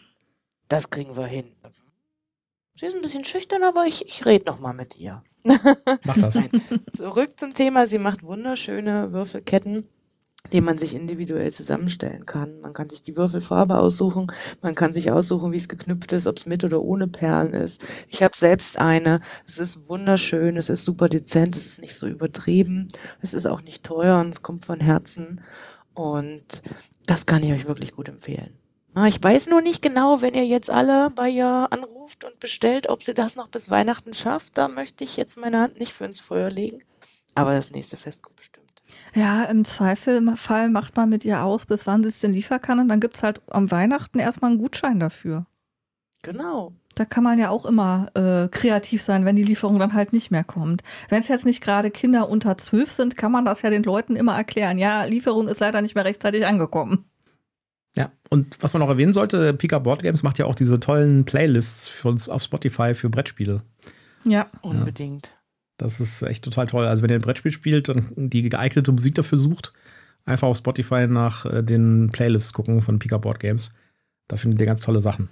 Das kriegen wir hin. Sie ist ein bisschen schüchtern, aber ich, ich rede noch mal mit ihr. Mach das. Zurück zum Thema. Sie macht wunderschöne Würfelketten den man sich individuell zusammenstellen kann. Man kann sich die Würfelfarbe aussuchen, man kann sich aussuchen, wie es geknüpft ist, ob es mit oder ohne Perlen ist. Ich habe selbst eine. Es ist wunderschön, es ist super dezent, es ist nicht so übertrieben, es ist auch nicht teuer und es kommt von Herzen. Und das kann ich euch wirklich gut empfehlen. Ich weiß nur nicht genau, wenn ihr jetzt alle bei ihr anruft und bestellt, ob sie das noch bis Weihnachten schafft. Da möchte ich jetzt meine Hand nicht für ins Feuer legen. Aber das nächste Fest kommt bestimmt. Ja, im Zweifelfall macht man mit ihr aus, bis wann sie es denn liefern kann. Und dann gibt es halt am Weihnachten erstmal einen Gutschein dafür. Genau. Da kann man ja auch immer äh, kreativ sein, wenn die Lieferung dann halt nicht mehr kommt. Wenn es jetzt nicht gerade Kinder unter zwölf sind, kann man das ja den Leuten immer erklären. Ja, Lieferung ist leider nicht mehr rechtzeitig angekommen. Ja, und was man noch erwähnen sollte, Pika Board Games macht ja auch diese tollen Playlists für uns auf Spotify für Brettspiele. Ja, unbedingt. Das ist echt total toll. Also wenn ihr ein Brettspiel spielt und die geeignete Musik dafür sucht, einfach auf Spotify nach äh, den Playlists gucken von Pika Board Games. Da findet ihr ganz tolle Sachen.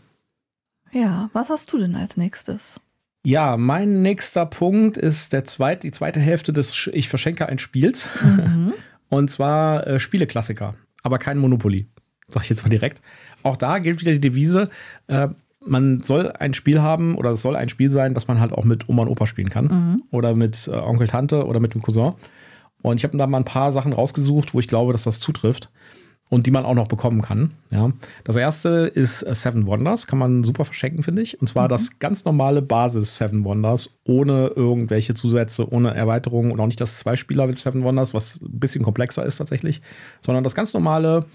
Ja, was hast du denn als nächstes? Ja, mein nächster Punkt ist der zweit, die zweite Hälfte des Ich verschenke ein Spiels. Mhm. und zwar äh, Spieleklassiker, aber kein Monopoly. Sag ich jetzt mal direkt. Auch da gilt wieder die Devise, äh, man soll ein Spiel haben oder es soll ein Spiel sein, das man halt auch mit Oma und Opa spielen kann. Mhm. Oder mit äh, Onkel, Tante oder mit dem Cousin. Und ich habe da mal ein paar Sachen rausgesucht, wo ich glaube, dass das zutrifft und die man auch noch bekommen kann. Ja. Das erste ist äh, Seven Wonders, kann man super verschenken, finde ich. Und zwar mhm. das ganz normale Basis Seven Wonders, ohne irgendwelche Zusätze, ohne Erweiterungen und auch nicht das Zwei-Spieler mit Seven Wonders, was ein bisschen komplexer ist tatsächlich, sondern das ganz normale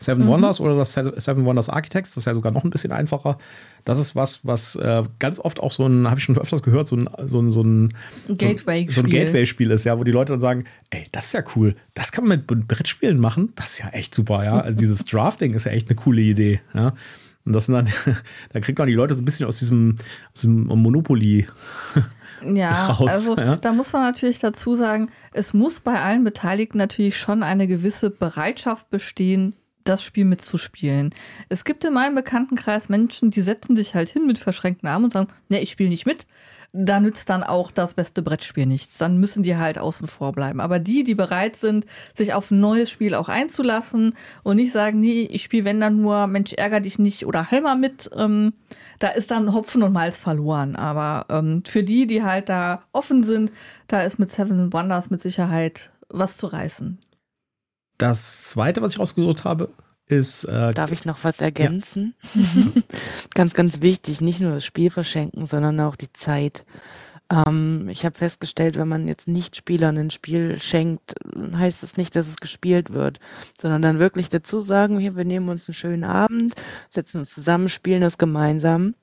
Seven mhm. Wonders oder das Seven Wonders Architects, das ist ja sogar noch ein bisschen einfacher. Das ist was, was äh, ganz oft auch so ein, habe ich schon öfters gehört, so ein, so ein, so ein Gateway-Spiel so ein Gateway ist, ja, wo die Leute dann sagen, ey, das ist ja cool, das kann man mit Brettspielen machen, das ist ja echt super, ja. Also dieses Drafting ist ja echt eine coole Idee, ja. Und das sind dann, da kriegt man die Leute so ein bisschen aus diesem, aus diesem Monopoly. Ja, raus, also ja? da muss man natürlich dazu sagen, es muss bei allen Beteiligten natürlich schon eine gewisse Bereitschaft bestehen, das Spiel mitzuspielen. Es gibt in meinem Bekanntenkreis Menschen, die setzen sich halt hin mit verschränkten Armen und sagen, ne, ich spiele nicht mit. Da nützt dann auch das beste Brettspiel nichts. Dann müssen die halt außen vor bleiben. Aber die, die bereit sind, sich auf ein neues Spiel auch einzulassen und nicht sagen, nee, ich spiele wenn dann nur, Mensch, ärger dich nicht oder heil mal mit, ähm, da ist dann Hopfen und Malz verloren. Aber ähm, für die, die halt da offen sind, da ist mit Seven Wonders mit Sicherheit was zu reißen. Das zweite, was ich rausgesucht habe, ist. Äh, Darf ich noch was ergänzen? Ja. ganz, ganz wichtig, nicht nur das Spiel verschenken, sondern auch die Zeit. Ähm, ich habe festgestellt, wenn man jetzt nicht Spielern ein Spiel schenkt, heißt es das nicht, dass es gespielt wird, sondern dann wirklich dazu sagen, wir nehmen uns einen schönen Abend, setzen uns zusammen, spielen das gemeinsam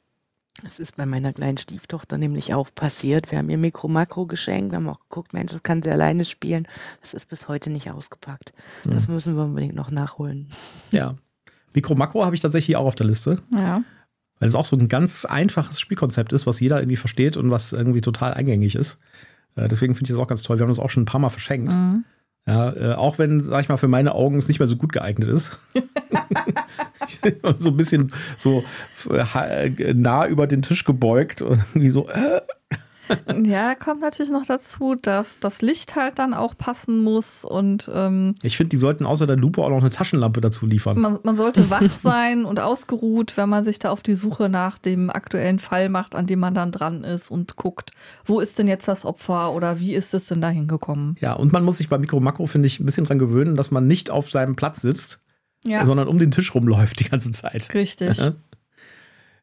das ist bei meiner kleinen Stieftochter nämlich auch passiert. Wir haben ihr Mikro-Makro geschenkt, haben auch geguckt, Mensch, das kann sie alleine spielen. Das ist bis heute nicht ausgepackt. Das mhm. müssen wir unbedingt noch nachholen. Ja. Mikro-Makro habe ich tatsächlich auch auf der Liste. Ja. Weil es auch so ein ganz einfaches Spielkonzept ist, was jeder irgendwie versteht und was irgendwie total eingängig ist. Äh, deswegen finde ich das auch ganz toll. Wir haben das auch schon ein paar Mal verschenkt. Mhm. Ja, äh, auch wenn, sag ich mal, für meine Augen es nicht mehr so gut geeignet ist. so ein bisschen so äh, nah über den Tisch gebeugt und irgendwie so. Äh, ja, kommt natürlich noch dazu, dass das Licht halt dann auch passen muss und ähm, ich finde, die sollten außer der Lupe auch noch eine Taschenlampe dazu liefern. Man, man sollte wach sein und ausgeruht, wenn man sich da auf die Suche nach dem aktuellen Fall macht, an dem man dann dran ist und guckt, wo ist denn jetzt das Opfer oder wie ist es denn da hingekommen? Ja, und man muss sich bei Mikro Makro, finde ich, ein bisschen dran gewöhnen, dass man nicht auf seinem Platz sitzt, ja. sondern um den Tisch rumläuft die ganze Zeit. Richtig.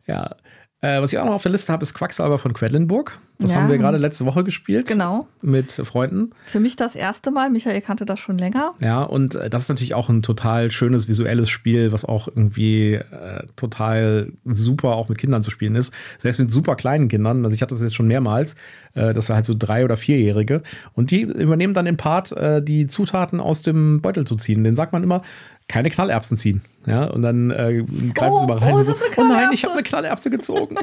ja. Äh, was ich auch noch auf der Liste habe, ist Quacksalber von Quedlinburg. Das ja. haben wir gerade letzte Woche gespielt. Genau. Mit Freunden. Für mich das erste Mal. Michael kannte das schon länger. Ja, und äh, das ist natürlich auch ein total schönes visuelles Spiel, was auch irgendwie äh, total super auch mit Kindern zu spielen ist. Selbst mit super kleinen Kindern. Also ich hatte das jetzt schon mehrmals. Äh, das war halt so drei- oder vierjährige. Und die übernehmen dann den Part, äh, die Zutaten aus dem Beutel zu ziehen. Den sagt man immer, keine Knallerbsen ziehen. Ja, und dann äh, greifen oh, sie mal rein. Oh, so, oh nein, ich habe eine Knallerbse gezogen.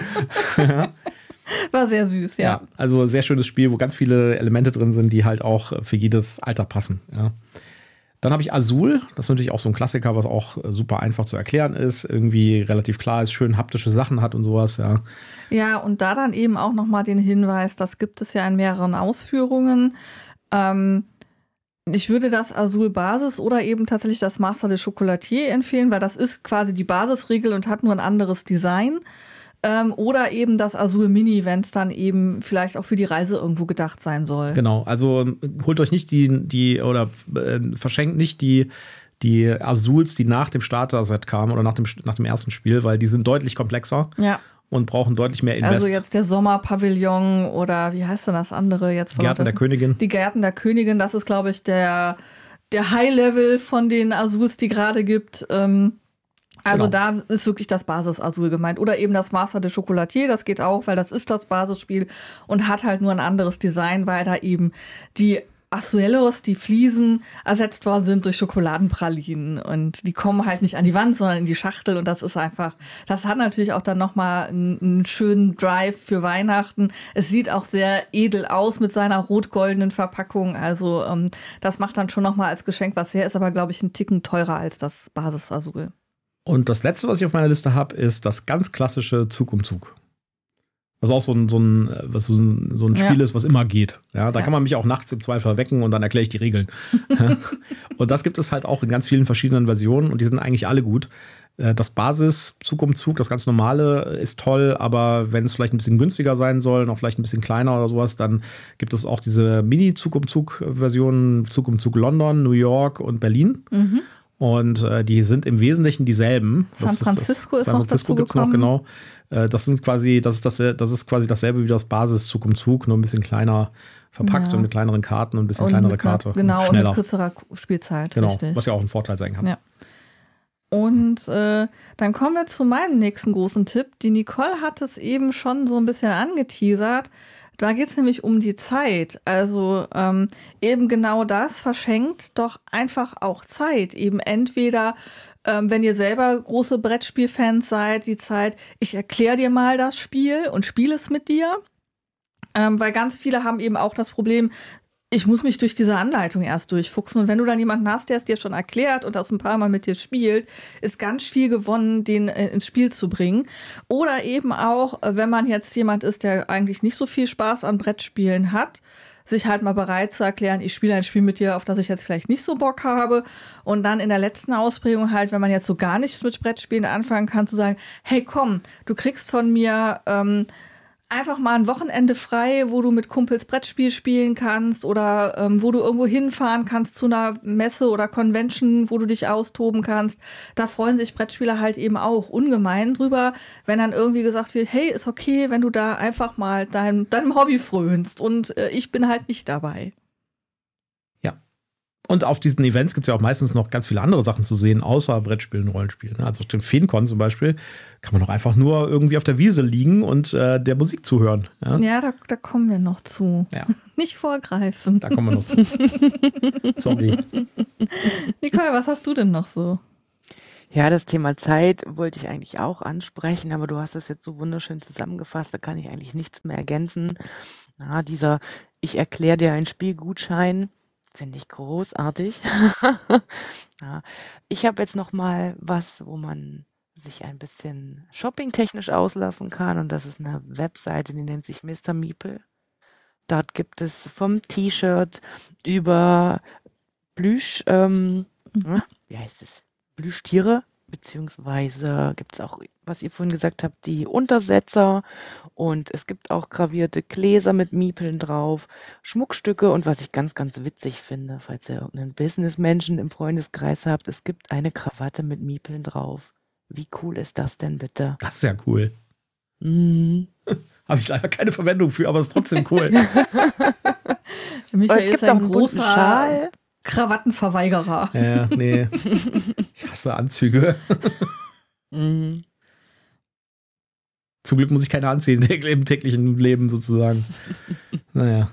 War sehr süß, ja. ja. Also sehr schönes Spiel, wo ganz viele Elemente drin sind, die halt auch für jedes Alter passen. Ja. Dann habe ich Azul, das ist natürlich auch so ein Klassiker, was auch super einfach zu erklären ist, irgendwie relativ klar ist, schön haptische Sachen hat und sowas, ja. Ja, und da dann eben auch nochmal den Hinweis, das gibt es ja in mehreren Ausführungen. Ähm, ich würde das Azul Basis oder eben tatsächlich das Master de Chocolatier empfehlen, weil das ist quasi die Basisregel und hat nur ein anderes Design. Ähm, oder eben das Azul Mini, wenn es dann eben vielleicht auch für die Reise irgendwo gedacht sein soll. Genau, also ähm, holt euch nicht die, die oder äh, verschenkt nicht die, die Azuls, die nach dem Starter-Set kamen oder nach dem, nach dem ersten Spiel, weil die sind deutlich komplexer. Ja und brauchen deutlich mehr Invest. Also jetzt der Sommerpavillon oder wie heißt denn das andere jetzt? Von Gärten der Königin. Die Gärten der Königin, das ist, glaube ich, der, der High-Level von den Azuls, die gerade gibt. Ähm, also genau. da ist wirklich das Basis-Azul gemeint. Oder eben das Master de Chocolatier, das geht auch, weil das ist das Basisspiel und hat halt nur ein anderes Design, weil da eben die Asuelos, die Fliesen, ersetzt worden sind durch Schokoladenpralinen. Und die kommen halt nicht an die Wand, sondern in die Schachtel. Und das ist einfach, das hat natürlich auch dann nochmal einen, schönen Drive für Weihnachten. Es sieht auch sehr edel aus mit seiner rot-goldenen Verpackung. Also ähm, das macht dann schon nochmal als Geschenk was her, ist aber, glaube ich, ein Ticken teurer als das Basis-Azul. Und das letzte, was ich auf meiner Liste habe, ist das ganz klassische Zug um Zug. Was auch so ein, so ein, was so ein, so ein Spiel ja. ist, was immer geht. Ja, da ja. kann man mich auch nachts im Zweifel wecken und dann erkläre ich die Regeln. und das gibt es halt auch in ganz vielen verschiedenen Versionen und die sind eigentlich alle gut. Äh, das Basis Zug um Zug, das ganz normale ist toll, aber wenn es vielleicht ein bisschen günstiger sein soll, noch vielleicht ein bisschen kleiner oder sowas, dann gibt es auch diese Mini-Zug um Zug-Versionen, Zug um Zug London, New York und Berlin. Mhm. Und äh, die sind im Wesentlichen dieselben. San Francisco ist, das, ist San Francisco noch dazu noch, genau. Äh, das sind quasi, das ist das, das ist quasi dasselbe wie das Basis Zug um Zug, nur ein bisschen kleiner verpackt ja. und mit kleineren Karten und ein bisschen und kleinere Karte. Genau, und, und mit kürzerer Spielzeit. Genau, richtig. was ja auch ein Vorteil sein kann. Ja. Und äh, dann kommen wir zu meinem nächsten großen Tipp. Die Nicole hat es eben schon so ein bisschen angeteasert. Da geht es nämlich um die Zeit. Also ähm, eben genau das verschenkt doch einfach auch Zeit. Eben entweder ähm, wenn ihr selber große Brettspielfans seid, die Zeit, ich erkläre dir mal das Spiel und spiele es mit dir. Ähm, weil ganz viele haben eben auch das Problem, ich muss mich durch diese Anleitung erst durchfuchsen. Und wenn du dann jemanden hast, der es dir schon erklärt und das ein paar Mal mit dir spielt, ist ganz viel gewonnen, den äh, ins Spiel zu bringen. Oder eben auch, äh, wenn man jetzt jemand ist, der eigentlich nicht so viel Spaß an Brettspielen hat, sich halt mal bereit zu erklären, ich spiele ein Spiel mit dir, auf das ich jetzt vielleicht nicht so Bock habe. Und dann in der letzten Ausprägung halt, wenn man jetzt so gar nichts mit Brettspielen anfangen kann, zu sagen, hey komm, du kriegst von mir ähm, einfach mal ein Wochenende frei, wo du mit Kumpels Brettspiel spielen kannst oder ähm, wo du irgendwo hinfahren kannst zu einer Messe oder Convention, wo du dich austoben kannst. Da freuen sich Brettspieler halt eben auch ungemein drüber, wenn dann irgendwie gesagt wird, hey, ist okay, wenn du da einfach mal dein, deinem Hobby frönst und äh, ich bin halt nicht dabei. Und auf diesen Events gibt es ja auch meistens noch ganz viele andere Sachen zu sehen, außer Brettspielen und Rollenspielen. Ne? Also auf dem FeenCon zum Beispiel kann man doch einfach nur irgendwie auf der Wiese liegen und äh, der Musik zuhören. Ja, ja da, da, kommen wir noch zu. Ja. Nicht vorgreifen. Da kommen wir noch zu. Sorry. Nicole, was hast du denn noch so? Ja, das Thema Zeit wollte ich eigentlich auch ansprechen, aber du hast es jetzt so wunderschön zusammengefasst, da kann ich eigentlich nichts mehr ergänzen. Na, dieser Ich erkläre dir ein Spielgutschein Finde ich großartig. Ja. Ich habe jetzt noch mal was, wo man sich ein bisschen shoppingtechnisch auslassen kann und das ist eine Webseite, die nennt sich Mr. Meeple. Dort gibt es vom T-Shirt über Plüsch, ähm, mhm. wie heißt es? Plüschtiere, beziehungsweise gibt es auch, was ihr vorhin gesagt habt, die Untersetzer und es gibt auch gravierte Gläser mit Miepeln drauf, Schmuckstücke und was ich ganz, ganz witzig finde, falls ihr irgendeinen Businessmenschen im Freundeskreis habt, es gibt eine Krawatte mit Miepeln drauf. Wie cool ist das denn bitte? Das ist ja cool. Mhm. Habe ich leider keine Verwendung für, aber es ist trotzdem cool. Michael ist ein großer Schal. Krawattenverweigerer. Ja, nee. Ich hasse Anzüge. Mhm. Zum Glück muss ich keine anziehen im täglichen Leben sozusagen. naja.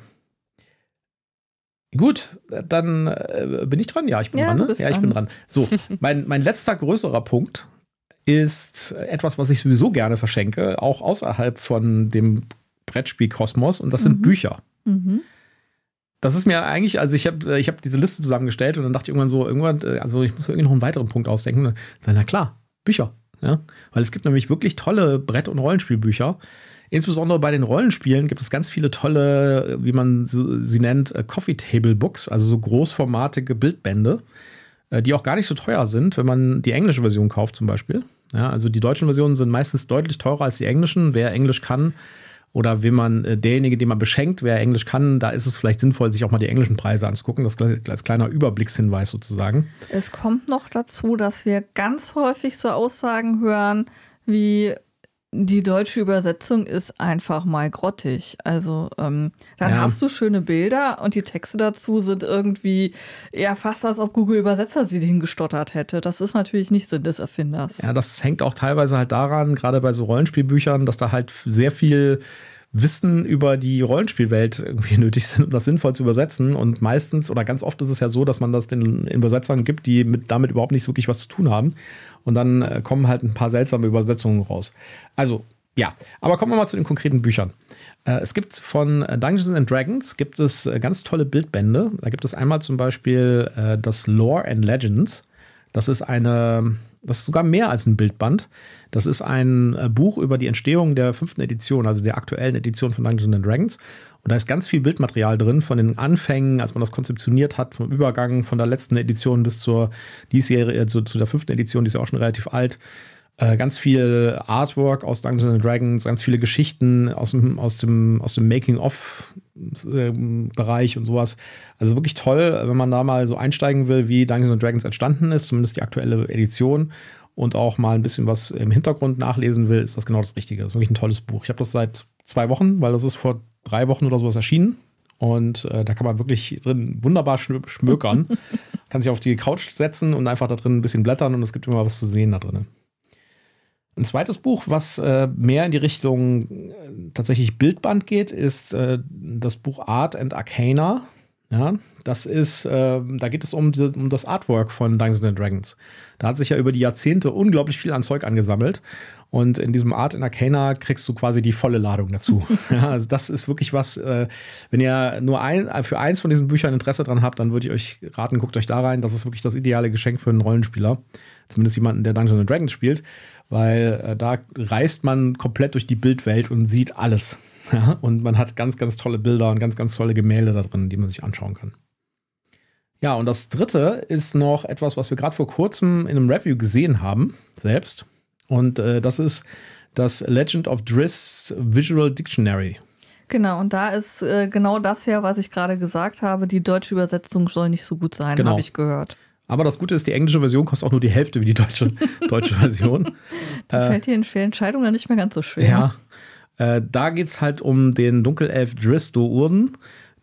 Gut, dann äh, bin ich dran. Ja, ich bin ja, dran. Ne? Ja, ich dran. bin dran. So, mein, mein letzter größerer Punkt ist etwas, was ich sowieso gerne verschenke, auch außerhalb von dem Brettspielkosmos, und das sind mhm. Bücher. Mhm. Das ist mir eigentlich, also ich habe ich hab diese Liste zusammengestellt und dann dachte ich irgendwann so, irgendwann, äh, also ich muss irgendwie noch einen weiteren Punkt ausdenken. Na klar, Bücher. Ja? Weil es gibt nämlich wirklich tolle Brett- und Rollenspielbücher. Insbesondere bei den Rollenspielen gibt es ganz viele tolle, wie man sie nennt, äh, Coffee Table Books, also so großformatige Bildbände, äh, die auch gar nicht so teuer sind, wenn man die englische Version kauft zum Beispiel. Ja, also die deutschen Versionen sind meistens deutlich teurer als die englischen. Wer Englisch kann, oder wenn man äh, derjenige, den man beschenkt, wer Englisch kann, da ist es vielleicht sinnvoll, sich auch mal die englischen Preise anzugucken. Das als kleiner Überblickshinweis sozusagen. Es kommt noch dazu, dass wir ganz häufig so Aussagen hören wie die deutsche Übersetzung ist einfach mal grottig. Also ähm, dann ja. hast du schöne Bilder und die Texte dazu sind irgendwie ja fast, als ob Google Übersetzer sie hingestottert hätte. Das ist natürlich nicht Sinn des Erfinders. Ja, das hängt auch teilweise halt daran, gerade bei so Rollenspielbüchern, dass da halt sehr viel Wissen über die Rollenspielwelt irgendwie nötig sind, um das sinnvoll zu übersetzen. Und meistens oder ganz oft ist es ja so, dass man das den Übersetzern gibt, die mit, damit überhaupt nicht wirklich was zu tun haben. Und dann äh, kommen halt ein paar seltsame Übersetzungen raus. Also, ja. Aber kommen wir mal zu den konkreten Büchern. Äh, es gibt von Dungeons and Dragons gibt es äh, ganz tolle Bildbände. Da gibt es einmal zum Beispiel äh, das Lore and Legends. Das ist eine, das ist sogar mehr als ein Bildband. Das ist ein äh, Buch über die Entstehung der fünften Edition, also der aktuellen Edition von Dungeons and Dragons. Und da ist ganz viel Bildmaterial drin von den Anfängen, als man das konzeptioniert hat, vom Übergang von der letzten Edition bis zur diesjährigen, äh, zu, zu der fünften Edition, die ist ja auch schon relativ alt. Äh, ganz viel Artwork aus Dungeons and Dragons, ganz viele Geschichten aus dem, aus dem, aus dem Making-of-Bereich ähm, und sowas. Also wirklich toll, wenn man da mal so einsteigen will, wie Dungeons and Dragons entstanden ist, zumindest die aktuelle Edition und auch mal ein bisschen was im Hintergrund nachlesen will, ist das genau das Richtige. Das ist wirklich ein tolles Buch. Ich habe das seit zwei Wochen, weil das ist vor drei Wochen oder sowas erschienen. Und äh, da kann man wirklich drin wunderbar schmökern. kann sich auf die Couch setzen und einfach da drin ein bisschen blättern und es gibt immer was zu sehen da drin. Ein zweites Buch, was äh, mehr in die Richtung äh, tatsächlich Bildband geht, ist äh, das Buch Art and Arcana. Ja, das ist, äh, da geht es um, um das Artwork von Dungeons and Dragons. Da hat sich ja über die Jahrzehnte unglaublich viel an Zeug angesammelt. Und in diesem Art in Arcana kriegst du quasi die volle Ladung dazu. ja, also das ist wirklich was, äh, wenn ihr nur ein, für eins von diesen Büchern Interesse dran habt, dann würde ich euch raten, guckt euch da rein. Das ist wirklich das ideale Geschenk für einen Rollenspieler. Zumindest jemanden, der Dungeons and Dragons spielt. Weil äh, da reist man komplett durch die Bildwelt und sieht alles. Ja, und man hat ganz, ganz tolle Bilder und ganz, ganz tolle Gemälde da drin, die man sich anschauen kann. Ja, und das dritte ist noch etwas, was wir gerade vor kurzem in einem Review gesehen haben, selbst. Und äh, das ist das Legend of Driss Visual Dictionary. Genau, und da ist äh, genau das ja, was ich gerade gesagt habe. Die deutsche Übersetzung soll nicht so gut sein, genau. habe ich gehört. Aber das Gute ist, die englische Version kostet auch nur die Hälfte wie die deutsche, deutsche Version. da äh, fällt dir in schweren Entscheidungen dann nicht mehr ganz so schwer. Ja. Äh, da geht es halt um den Dunkelelf Driss Urden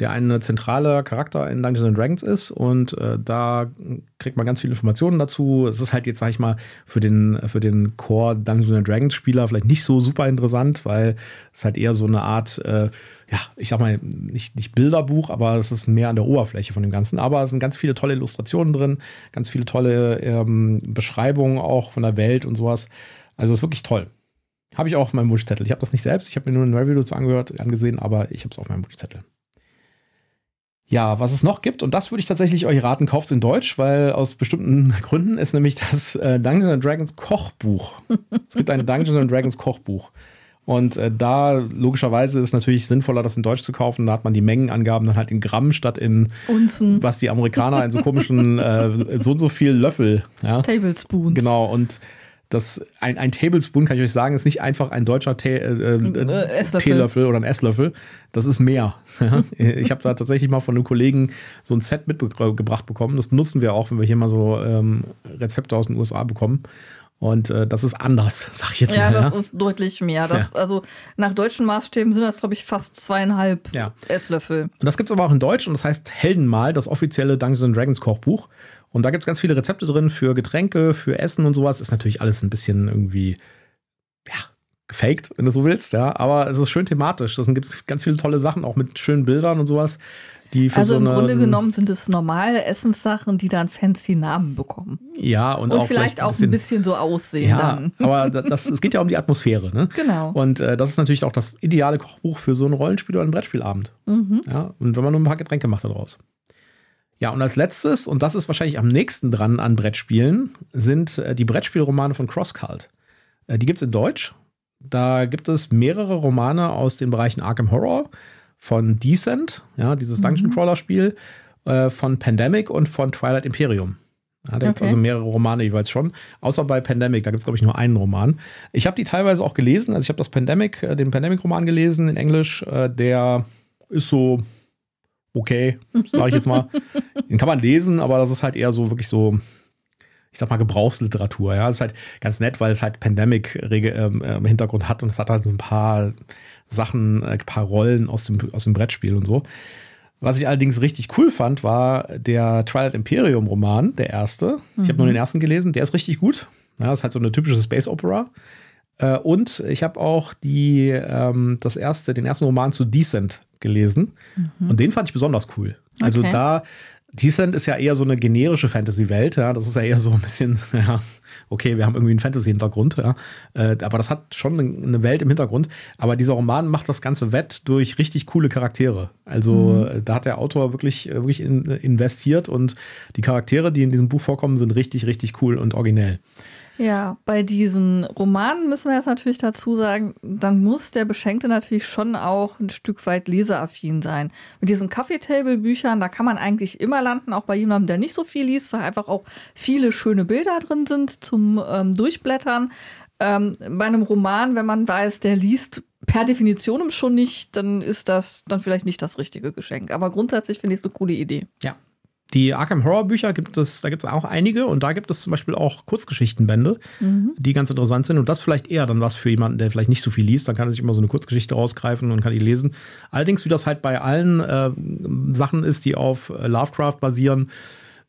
der ein zentraler Charakter in Dungeons Dragons ist und äh, da kriegt man ganz viele Informationen dazu. Es ist halt jetzt, sag ich mal, für den, für den Core Dungeons Dragons Spieler vielleicht nicht so super interessant, weil es halt eher so eine Art, äh, ja, ich sag mal, nicht, nicht Bilderbuch, aber es ist mehr an der Oberfläche von dem Ganzen. Aber es sind ganz viele tolle Illustrationen drin, ganz viele tolle ähm, Beschreibungen auch von der Welt und sowas. Also es ist wirklich toll. Habe ich auch auf meinem Wunschzettel. Ich habe das nicht selbst, ich habe mir nur ein Review dazu angehört, angesehen, aber ich habe es auf meinem Wunschzettel. Ja, was es noch gibt, und das würde ich tatsächlich euch raten, kauft es in Deutsch, weil aus bestimmten Gründen ist nämlich das äh, Dungeons Dragons Kochbuch. es gibt ein Dungeons Dragons Kochbuch. Und äh, da logischerweise ist es natürlich sinnvoller, das in Deutsch zu kaufen. Da hat man die Mengenangaben dann halt in Gramm statt in Unzen. was die Amerikaner in so komischen äh, so und so viel Löffel. Ja? Tablespoons. Genau. Und das, ein, ein Tablespoon, kann ich euch sagen, ist nicht einfach ein deutscher Tee, äh, äh, Esslöffel. Teelöffel oder ein Esslöffel. Das ist mehr. Ich habe da tatsächlich mal von einem Kollegen so ein Set mitgebracht bekommen. Das benutzen wir auch, wenn wir hier mal so ähm, Rezepte aus den USA bekommen. Und äh, das ist anders, sag ich jetzt Ja, mal. das ist deutlich mehr. Das, Ja. Also nach deutschen Maßstäben sind das, glaube ich, fast zweieinhalb Ja. Esslöffel. Und das gibt es aber auch in Deutsch und das heißt Heldenmal, das offizielle Dungeons Dragons Kochbuch. Und da gibt es ganz viele Rezepte drin für Getränke, für Essen und sowas. Ist natürlich alles ein bisschen irgendwie, ja, gefaked, wenn du so willst, ja. Aber es ist schön thematisch. Da gibt es ganz viele tolle Sachen, auch mit schönen Bildern und sowas. Die für Also so im Grunde genommen sind es normale Essenssachen, die dann fancy Namen bekommen. Ja, und, Und, auch vielleicht auch ein bisschen so aussehen Ja, dann. aber da- das, es geht ja um die Atmosphäre, ne? Genau. Und äh, das ist natürlich auch das ideale Kochbuch für so ein Rollenspiel oder einen Brettspielabend. Mhm. Ja, und wenn man nur ein paar Getränke macht daraus. Ja, und als letztes, und das ist wahrscheinlich am nächsten dran an Brettspielen, sind äh, die Brettspielromane von CrossCult. Äh, die gibt es in Deutsch. Da gibt es mehrere Romane aus den Bereichen Arkham Horror, von Descent, ja, dieses Dungeon Crawler Spiel, äh, von Pandemic und von Twilight Imperium. Ja, da gibt es also mehrere Romane jeweils schon. Außer bei Pandemic, da gibt es, glaube ich, nur einen Roman. Ich habe die teilweise auch gelesen. Also ich habe das Pandemic, äh, den Pandemic-Roman gelesen in Englisch. Äh, der ist so okay, sage ich jetzt mal. Den kann man lesen, aber das ist halt eher so wirklich so, ich sag mal, Gebrauchsliteratur. Ja, das ist halt ganz nett, weil es halt Pandemic ähm, äh, im Hintergrund hat und es hat halt so ein paar Sachen, äh, ein paar Rollen aus dem, aus dem Brettspiel und so. Was ich allerdings richtig cool fand, war der Twilight Imperium Roman, der erste. Ich habe nur den ersten gelesen, der ist richtig gut. Ja, das ist halt so eine typische Space Opera. Äh, und ich habe auch die, ähm, das erste, den ersten Roman zu Decent gelesen. Und den fand ich besonders cool. Also Okay. da, Decent ist ja eher so eine generische Fantasy-Welt, ja. Das ist ja eher so ein bisschen, ja, okay, wir haben irgendwie einen Fantasy-Hintergrund, ja. Äh, aber das hat schon eine- Welt im Hintergrund. Aber dieser Roman macht das Ganze wett durch richtig coole Charaktere. Also äh, da hat der Autor wirklich, äh, wirklich in, investiert und die Charaktere, die in diesem Buch vorkommen, sind richtig, richtig cool und originell. Ja, bei diesen Romanen müssen wir jetzt natürlich dazu sagen, dann muss der Beschenkte natürlich schon auch ein Stück weit leseraffin sein. Mit diesen Coffee-Table-Büchern, da kann man eigentlich immer landen, auch bei jemandem, der nicht so viel liest, weil einfach auch viele schöne Bilder drin sind zum ähm, Durchblättern. Ähm, bei einem Roman, wenn man weiß, der liest per Definition schon nicht, dann ist das dann vielleicht nicht das richtige Geschenk. Aber grundsätzlich finde ich es eine coole Idee. Ja. Die Arkham Horror Bücher gibt es, da gibt es auch einige und da gibt es zum Beispiel auch Kurzgeschichtenbände, die ganz interessant sind und das vielleicht eher dann was für jemanden, der vielleicht nicht so viel liest, dann kann er sich immer so eine Kurzgeschichte rausgreifen und kann die lesen. Allerdings, wie das halt bei allen äh, Sachen ist, die auf Lovecraft basieren,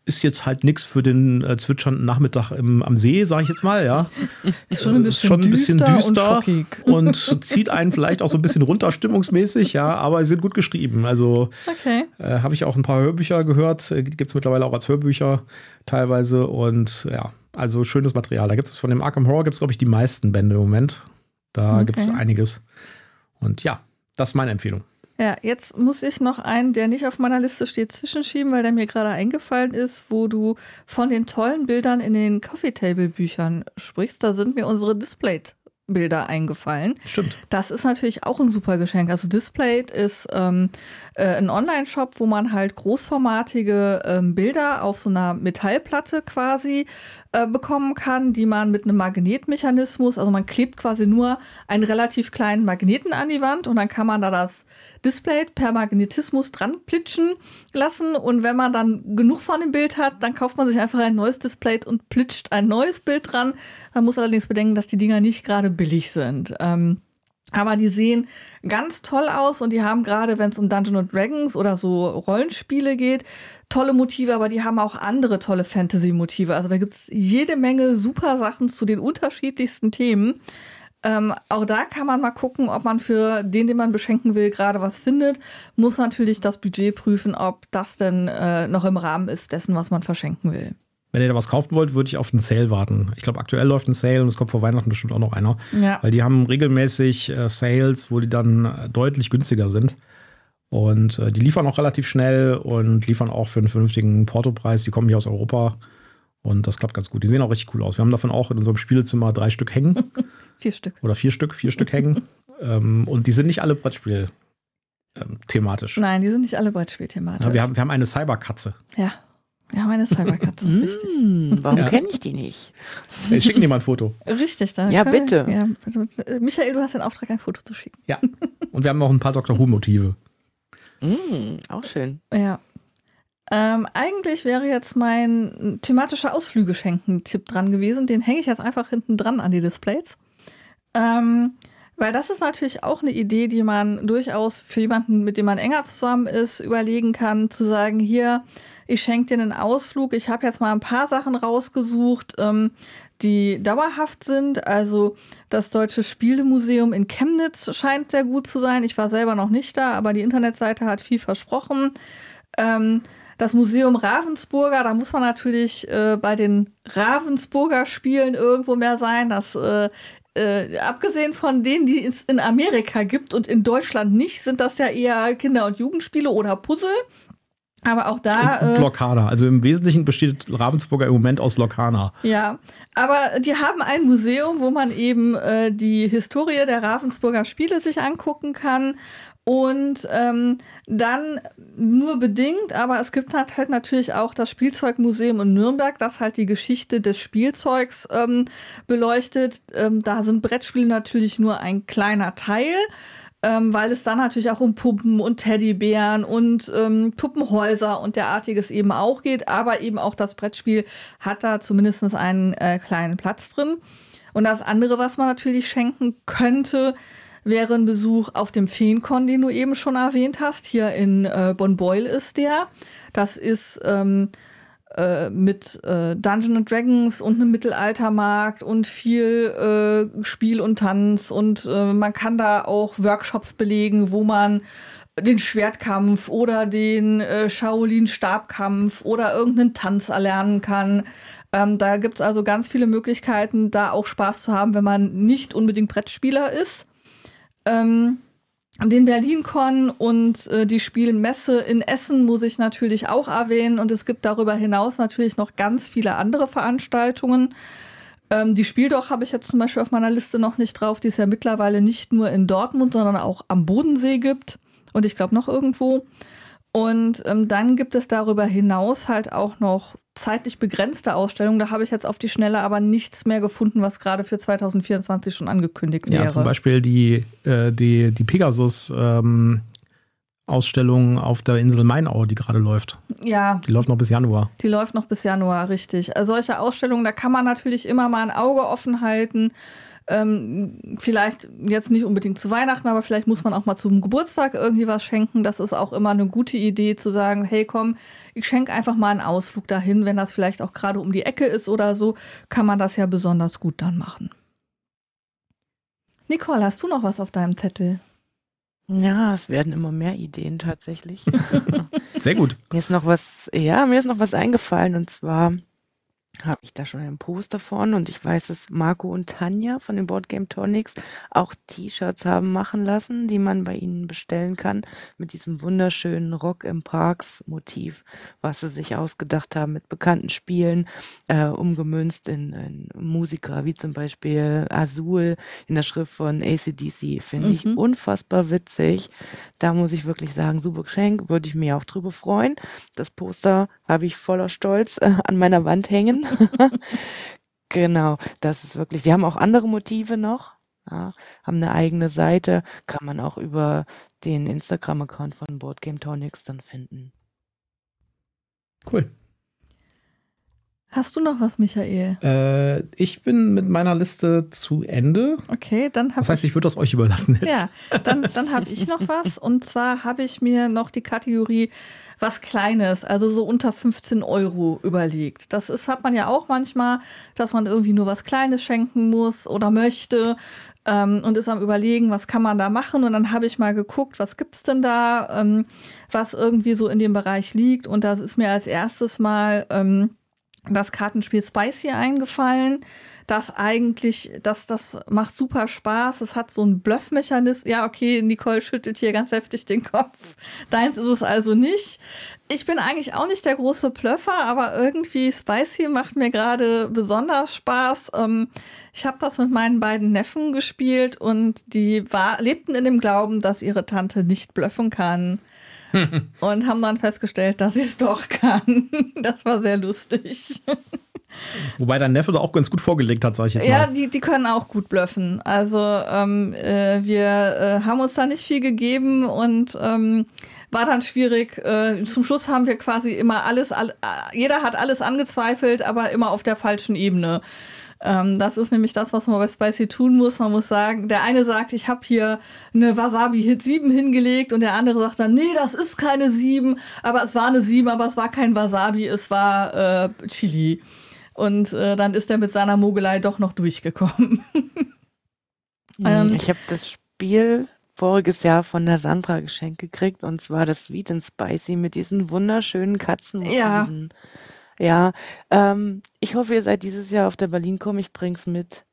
ist jetzt halt nichts für den äh, zwitschernden Nachmittag im, am See, sage ich jetzt mal, ja. Ist schon ein Äh, bisschen düster und schockig. und zieht einen vielleicht auch so ein bisschen runter stimmungsmäßig, ja, aber sie sind gut geschrieben. Also Okay. äh, habe ich auch ein paar Hörbücher gehört. Äh, Gibt es mittlerweile auch als Hörbücher teilweise. Und ja, also schönes Material. Da gibt es von dem Arkham Horror, gibt es, glaube ich, die meisten Bände im Moment. Da Okay. gibt es einiges. Und ja, das ist meine Empfehlung. Ja, jetzt muss ich noch einen, der nicht auf meiner Liste steht, zwischenschieben, weil der mir gerade eingefallen ist, wo du von den tollen Bildern in den Coffee Table Büchern sprichst. Da sind mir unsere Displayed Bilder eingefallen. Stimmt. Das ist natürlich auch ein super Geschenk. Also Displayed ist ähm, äh, ein Online-Shop, wo man halt großformatige ähm, Bilder auf so einer Metallplatte quasi äh, bekommen kann, die man mit einem Magnetmechanismus, also man klebt quasi nur einen relativ kleinen Magneten an die Wand und dann kann man da das Display per Magnetismus dran plitschen lassen und wenn man dann genug von dem Bild hat, dann kauft man sich einfach ein neues Display und plitscht ein neues Bild dran. Man muss allerdings bedenken, dass die Dinger nicht gerade billig sind. Ähm, aber die sehen ganz toll aus und die haben gerade, wenn es um Dungeons Dragons oder so Rollenspiele geht, tolle Motive, aber die haben auch andere tolle Fantasy-Motive. Also da gibt es jede Menge super Sachen zu den unterschiedlichsten Themen. Ähm, auch da kann man mal gucken, ob man für den, den man beschenken will, gerade was findet. Muss natürlich das Budget prüfen, ob das denn äh, noch im Rahmen ist dessen, was man verschenken will. Wenn ihr da was kaufen wollt, würde ich auf einen Sale warten. Ich glaube, aktuell läuft ein Sale und es kommt vor Weihnachten bestimmt auch noch einer. Ja. Weil die haben regelmäßig äh, Sales, wo die dann äh, deutlich günstiger sind. Und äh, die liefern auch relativ schnell und liefern auch für einen vernünftigen Portopreis. Die kommen hier aus Europa und das klappt ganz gut. Die sehen auch richtig cool aus. Wir haben davon auch in unserem Spielezimmer drei Stück hängen Vier Stück. oder vier Stück, vier Stück hängen. Ähm, und die sind nicht alle Brettspiel ähm, thematisch. Nein, die sind nicht alle Brettspiel-thematisch. Ja, wir, haben, wir haben eine Cyberkatze. Ja, wir haben eine Cyberkatze, richtig. Hm, warum Ja. kenne ich die nicht? Wir schicken dir mal ein Foto. Richtig, dann Ja, bitte. Wir, ja, also, Michael, du hast den Auftrag, ein Foto zu schicken. Ja. Und wir haben auch ein paar Doctor Who-Motive. Hm, auch schön. Ja. Ähm, eigentlich wäre jetzt mein thematischer Ausflüge-Schenken-Tipp dran gewesen. Den hänge ich jetzt einfach hinten dran an die Displays. Ähm, weil das ist natürlich auch eine Idee, die man durchaus für jemanden, mit dem man enger zusammen ist, überlegen kann, zu sagen, hier, ich schenke dir einen Ausflug. Ich habe jetzt mal ein paar Sachen rausgesucht, ähm, die dauerhaft sind. Also das Deutsche Spielemuseum in Chemnitz scheint sehr gut zu sein. Ich war selber noch nicht da, aber die Internetseite hat viel versprochen. Ähm, das Museum Ravensburger, da muss man natürlich äh, bei den Ravensburger Spielen irgendwo mehr sein. Das äh, äh, abgesehen von denen, die es in Amerika gibt und in Deutschland nicht, sind das ja eher Kinder- und Jugendspiele oder Puzzle. Aber auch da. Und äh, Lokana. Also im Wesentlichen besteht Ravensburger im Moment aus Lokana. Ja, aber die haben ein Museum, wo man eben äh, die Historie der Ravensburger Spiele sich angucken kann. Und ähm, dann nur bedingt, aber es gibt halt, halt natürlich auch das Spielzeugmuseum in Nürnberg, das halt die Geschichte des Spielzeugs ähm, beleuchtet. Ähm, da sind Brettspiele natürlich nur ein kleiner Teil ähm, weil es dann natürlich auch um Puppen und Teddybären und ähm, Puppenhäuser und derartiges eben auch geht. Aber eben auch das Brettspiel hat da zumindest einen äh, kleinen Platz drin. Und das andere, was man natürlich schenken könnte, wäre ein Besuch auf dem Feencon, den du eben schon erwähnt hast. Hier in äh, Bonn-Beul ist der. Das ist ähm, äh, mit äh, Dungeons and Dragons und einem Mittelaltermarkt und viel äh, Spiel und Tanz und äh, man kann da auch Workshops belegen, wo man den Schwertkampf oder den äh, Shaolin-Stabkampf oder irgendeinen Tanz erlernen kann. Ähm, da gibt es also ganz viele Möglichkeiten, da auch Spaß zu haben, wenn man nicht unbedingt Brettspieler ist. Ähm, den BerlinCon und äh, die Spielmesse in Essen muss ich natürlich auch erwähnen. Und es gibt darüber hinaus natürlich noch ganz viele andere Veranstaltungen. Ähm, die Spieldoch habe ich jetzt zum Beispiel auf meiner Liste noch nicht drauf, die es ja mittlerweile nicht nur in Dortmund, sondern auch am Bodensee gibt. Und ich glaube noch irgendwo. Und ähm, dann gibt es darüber hinaus halt auch noch zeitlich begrenzte Ausstellungen. Da habe ich jetzt auf die Schnelle aber nichts mehr gefunden, was gerade für 2024 schon angekündigt wäre. Ja, zum Beispiel die, äh, die, die Pegasus-Ausstellung auf der Insel Mainau, die gerade läuft. Ja, Die läuft noch bis Januar. Die läuft noch bis Januar, richtig. Also solche Ausstellungen, da kann man natürlich immer mal ein Auge offen halten. Ähm, vielleicht jetzt nicht unbedingt zu Weihnachten, aber vielleicht muss man auch mal zum Geburtstag irgendwie was schenken. Das ist auch immer eine gute Idee zu sagen, hey komm, ich schenke einfach mal einen Ausflug dahin, wenn das vielleicht auch gerade um die Ecke ist oder so, kann man das ja besonders gut dann machen. Nicole, hast du noch was auf deinem Zettel? Ja, es werden immer mehr Ideen tatsächlich. Sehr gut. Mir ist noch was, ja, mir ist noch was eingefallen und zwar habe ich da schon ein Poster von und ich weiß, dass Marco und Tanja von den Board Game Tonics auch T-Shirts haben machen lassen, die man bei ihnen bestellen kann mit diesem wunderschönen Rock im Parks Motiv, was sie sich ausgedacht haben mit bekannten Spielen, äh, umgemünzt in, in Musiker, wie zum Beispiel Azul in der Schrift von ACDC. Finde ich Mhm. unfassbar witzig. Da muss ich wirklich sagen, super Geschenk, würde ich mir auch drüber freuen. Das Poster habe ich voller Stolz äh, an meiner Wand hängen. genau, das ist wirklich, die haben auch andere Motive noch, ja, haben eine eigene Seite, kann man auch über den Instagram-Account von Board Game Tonics dann finden. Cool. Hast du noch was, Michael? Äh, ich bin mit meiner Liste zu Ende. Okay, dann habe Das heißt, ich würde das euch überlassen jetzt. Ja, dann, dann habe ich noch was. Und zwar habe ich mir noch die Kategorie was Kleines, also so unter 15 Euro überlegt. Das ist, hat man ja auch manchmal, dass man irgendwie nur was Kleines schenken muss oder möchte ähm, und ist am Überlegen, was kann man da machen. Und dann habe ich mal geguckt, was gibt's denn da, ähm, was irgendwie so in dem Bereich liegt. Und das ist mir als erstes mal ähm, das Kartenspiel Spicy eingefallen. Das eigentlich, das, das macht super Spaß. Es hat so einen Bluffmechanismus. Ja, okay, Nicole schüttelt hier ganz heftig den Kopf. Deins ist es also nicht. ich bin eigentlich auch nicht der große Plöffer, aber irgendwie Spicy macht mir gerade besonders Spaß. Ähm, ich habe das mit meinen beiden Neffen gespielt und die war, lebten in dem Glauben, dass ihre Tante nicht blöffen kann. und haben dann festgestellt, dass sie es doch kann. Das war sehr lustig. Wobei dein Neffe da auch ganz gut vorgelegt hat, sag ich jetzt mal. Ja, die, die können auch gut blöffen. Also ähm, äh, wir äh, haben uns da nicht viel gegeben und ähm, war dann schwierig. Äh, zum Schluss haben wir quasi immer alles, all, jeder hat alles angezweifelt, aber immer auf der falschen Ebene. Ähm, das ist nämlich das, was man bei Spicy tun muss. Man muss sagen, der eine sagt, ich habe hier eine Wasabi 7 hingelegt und der andere sagt dann, nee, das ist keine 7, aber es war eine 7, aber es war kein Wasabi, es war äh, Chili. Und äh, dann ist er mit seiner Mogelei doch noch durchgekommen. ähm, ich habe das Spiel voriges Jahr von der Sandra geschenkt gekriegt und zwar das Sweet and Spicy mit diesen wunderschönen Katzen. Ja. Ja, ähm, ich hoffe, ihr seid dieses Jahr auf der Berlin-Com. Ich bring's mit.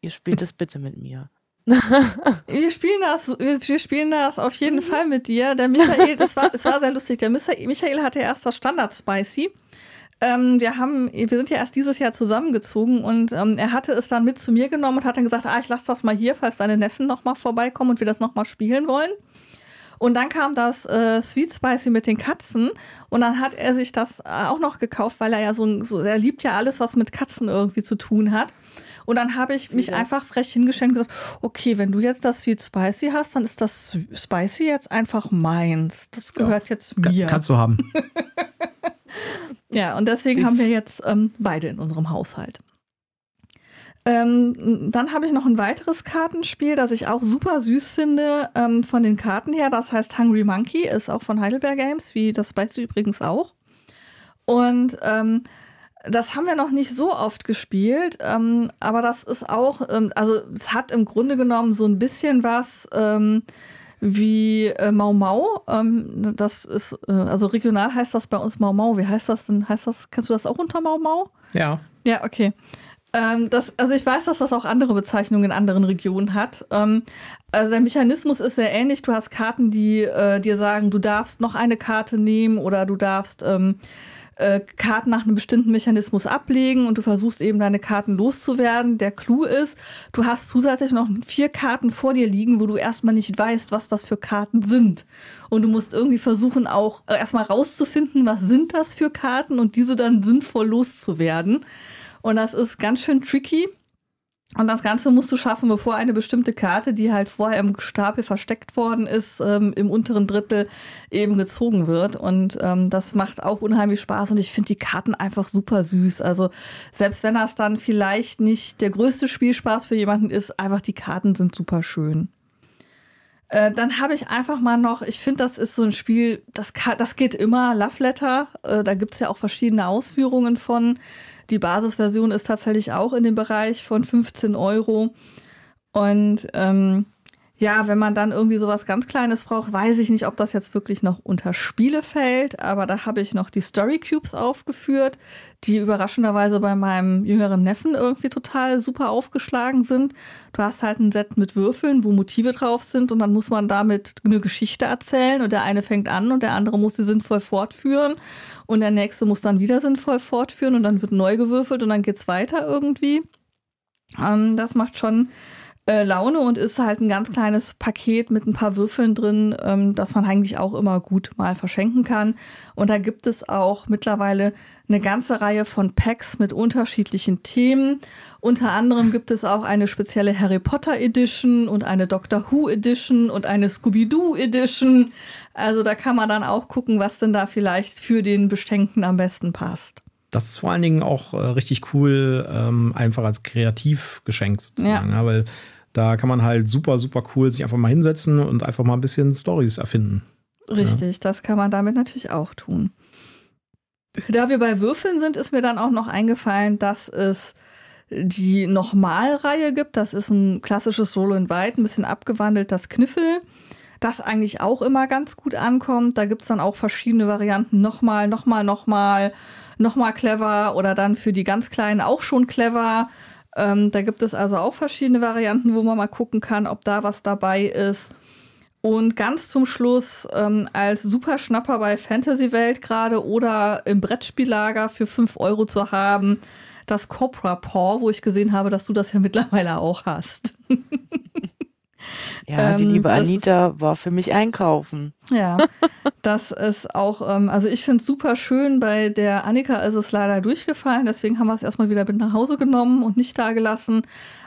Ihr spielt es bitte mit mir. wir spielen das, wir spielen das auf jeden mhm. Fall mit dir. Der Michael, das war, das war sehr lustig. Der Michael hatte erst das Standard Spicy. Ähm, wir haben, wir sind ja erst dieses Jahr zusammengezogen und ähm, er hatte es dann mit zu mir genommen und hat dann gesagt, ah, ich lasse das mal hier, falls deine Neffen noch mal vorbeikommen und wir das noch mal spielen wollen. Und dann kam das äh, Sweet Spicy mit den Katzen und dann hat er sich das äh, auch noch gekauft, weil er ja so, so er liebt ja alles, was mit Katzen irgendwie zu tun hat. Und dann habe ich mich ja. einfach frech hingeschenkt und gesagt, okay, wenn du jetzt das Sweet Spicy hast, dann ist das Spicy jetzt einfach meins. Das gehört ja. jetzt mir. Kannst du haben. ja, und deswegen Süß. haben wir jetzt ähm, beide in unserem Haushalt. Ähm, dann habe ich noch ein weiteres Kartenspiel, das ich auch super süß finde ähm, von den Karten her. Das heißt Hungry Monkey, ist auch von Heidelberg Games, wie das weißt du übrigens auch. Und ähm, das haben wir noch nicht so oft gespielt, ähm, aber das ist auch, ähm, also es hat im Grunde genommen so ein bisschen was ähm, wie äh, Mau Mau. Das ist, äh, also regional heißt das bei uns Mau Mau. Wie heißt das denn? Heißt das, kennst du das auch unter Mau Mau? Ja. Ja, okay. Ähm, das, also ich weiß, dass das auch andere Bezeichnungen in anderen Regionen hat. Ähm, also der Mechanismus ist sehr ähnlich. Du hast Karten, die äh, dir sagen, du darfst noch eine Karte nehmen oder du darfst ähm, äh, Karten nach einem bestimmten Mechanismus ablegen und du versuchst eben deine Karten loszuwerden. Der Clou ist, du hast zusätzlich noch vier Karten vor dir liegen, wo du erstmal nicht weißt, was das für Karten sind. Und du musst irgendwie versuchen, auch äh, erstmal rauszufinden, was sind das für Karten und diese dann sinnvoll loszuwerden. Und das ist ganz schön tricky. Und das Ganze musst du schaffen, bevor eine bestimmte Karte, die halt vorher im Stapel versteckt worden ist, ähm, im unteren Drittel eben gezogen wird. Und ähm, das macht auch unheimlich Spaß. Und ich finde die Karten einfach super süß. Also selbst wenn das dann vielleicht nicht der größte Spielspaß für jemanden ist, einfach die Karten sind super schön. Äh, dann habe ich einfach mal noch, ich finde, das ist so ein Spiel, das, das geht immer, Love Letter. Äh, da gibt es ja auch verschiedene Ausführungen von. Die Basisversion ist tatsächlich auch in dem Bereich von 15 Euro. Und ähm, ja, wenn man dann irgendwie sowas ganz Kleines braucht, weiß ich nicht, ob das jetzt wirklich noch unter Spiele fällt, aber da habe ich noch die Story Cubes aufgeführt, die überraschenderweise bei meinem jüngeren Neffen irgendwie total super aufgeschlagen sind. Du hast halt ein Set mit Würfeln, wo Motive drauf sind und dann muss man damit eine Geschichte erzählen und der eine fängt an und der andere muss sie sinnvoll fortführen und der nächste muss dann wieder sinnvoll fortführen und dann wird neu gewürfelt und dann geht's weiter irgendwie. Ähm, das macht schon äh, Laune und ist halt ein ganz kleines Paket mit ein paar Würfeln drin, ähm, das man eigentlich auch immer gut mal verschenken kann. Und da gibt es auch mittlerweile eine ganze Reihe von Packs mit unterschiedlichen Themen. Unter anderem gibt es auch eine spezielle Harry Potter Edition und eine Doctor Who Edition und eine Scooby-Doo Edition. Also da kann man dann auch gucken, was denn da vielleicht für den Beschenkten am besten passt. Das ist vor allen Dingen auch äh, richtig cool, ähm, einfach als Kreativgeschenk sozusagen, ja. Ja, weil da kann man halt super, super cool sich einfach mal hinsetzen und einfach mal ein bisschen Stories erfinden. Richtig, ja. das kann man damit natürlich auch tun. Da wir bei Würfeln sind, ist mir dann auch noch eingefallen, dass es die Nochmalreihe gibt. Das ist ein klassisches Solo in White, ein bisschen abgewandelt, das Kniffel. Das eigentlich auch immer ganz gut ankommt. Da gibt es dann auch verschiedene Varianten. Nochmal, nochmal, nochmal, nochmal clever oder dann für die ganz Kleinen auch schon clever. Ähm, da gibt es also auch verschiedene Varianten, wo man mal gucken kann, ob da was dabei ist. Und ganz zum Schluss ähm, als Superschnapper bei Fantasy Welt gerade oder im Brettspiellager für 5 Euro zu haben, das Cobra Paw, wo ich gesehen habe, dass du das ja mittlerweile auch hast. Ja, die Ähm, liebe das Anita war für mich einkaufen. Ja, das ist auch, ähm, also ich finde es super schön. Bei der Annika ist es leider durchgefallen, deswegen haben wir es erstmal wieder mit nach Hause genommen und nicht da gelassen.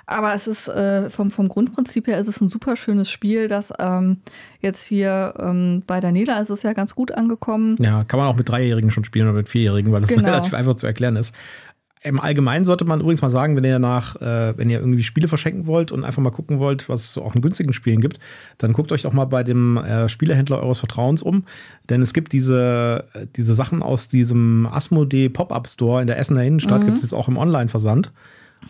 Aber es ist äh, vom, vom Grundprinzip her ist es ein super schönes Spiel, das ähm, jetzt hier ähm, bei der Nela ist es ja ganz gut angekommen. Ja, kann man auch mit Dreijährigen schon spielen oder mit Vierjährigen, weil das Genau. relativ einfach zu erklären ist. Im Allgemeinen sollte man übrigens mal sagen, wenn ihr nach, äh, wenn ihr irgendwie Spiele verschenken wollt und einfach mal gucken wollt, was es so auch in günstigen Spielen gibt, dann guckt euch doch mal bei dem äh, Spielehändler eures Vertrauens um. Denn es gibt diese, äh, diese Sachen aus diesem Asmodee Pop-Up Store in der Essener Innenstadt, gibt es jetzt auch im Online-Versand.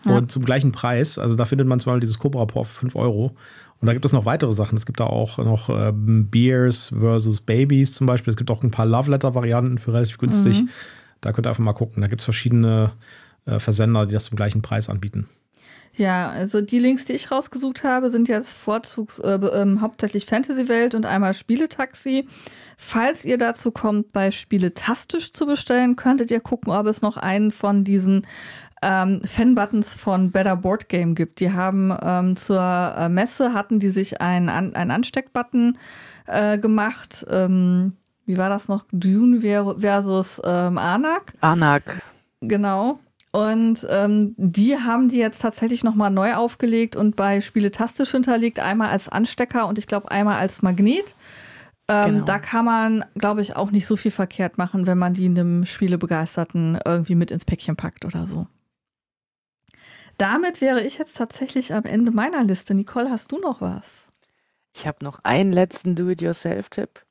Und zum gleichen Preis. Also da findet man zum Beispiel dieses Cobra Paw für 5 Euro. Und da gibt es noch weitere Sachen. Es gibt da auch noch ähm, Beers versus Babies zum Beispiel. Es gibt auch ein paar Love Letter-Varianten für relativ günstig. Da könnt ihr einfach mal gucken. Da gibt es verschiedene äh, Versender, die das zum gleichen Preis anbieten. Ja, also die Links, die ich rausgesucht habe, sind jetzt vorzugs äh, ähm, hauptsächlich Fantasy-Welt und einmal Spieletaxi. Falls ihr dazu kommt, bei Spieletastisch zu bestellen, könntet ihr gucken, ob es noch einen von diesen ähm, Fan-Buttons von Better Board Game gibt. Die haben ähm, zur äh, Messe hatten die sich einen, An einen Ansteckbutton äh, gemacht. Ähm, wie war das noch? Dune ver- versus ähm, Anak. Anak. Genau. Und ähm, die haben die jetzt tatsächlich nochmal neu aufgelegt und bei Spieletastisch hinterlegt, einmal als Anstecker und ich glaube einmal als Magnet. Ähm, Genau. Da kann man, glaube ich, auch nicht so viel verkehrt machen, wenn man die einem Spielebegeisterten irgendwie mit ins Päckchen packt oder so. Damit wäre ich jetzt tatsächlich am Ende meiner Liste. Nicole, hast du noch was? Ich habe noch einen letzten Do-it-yourself-Tipp.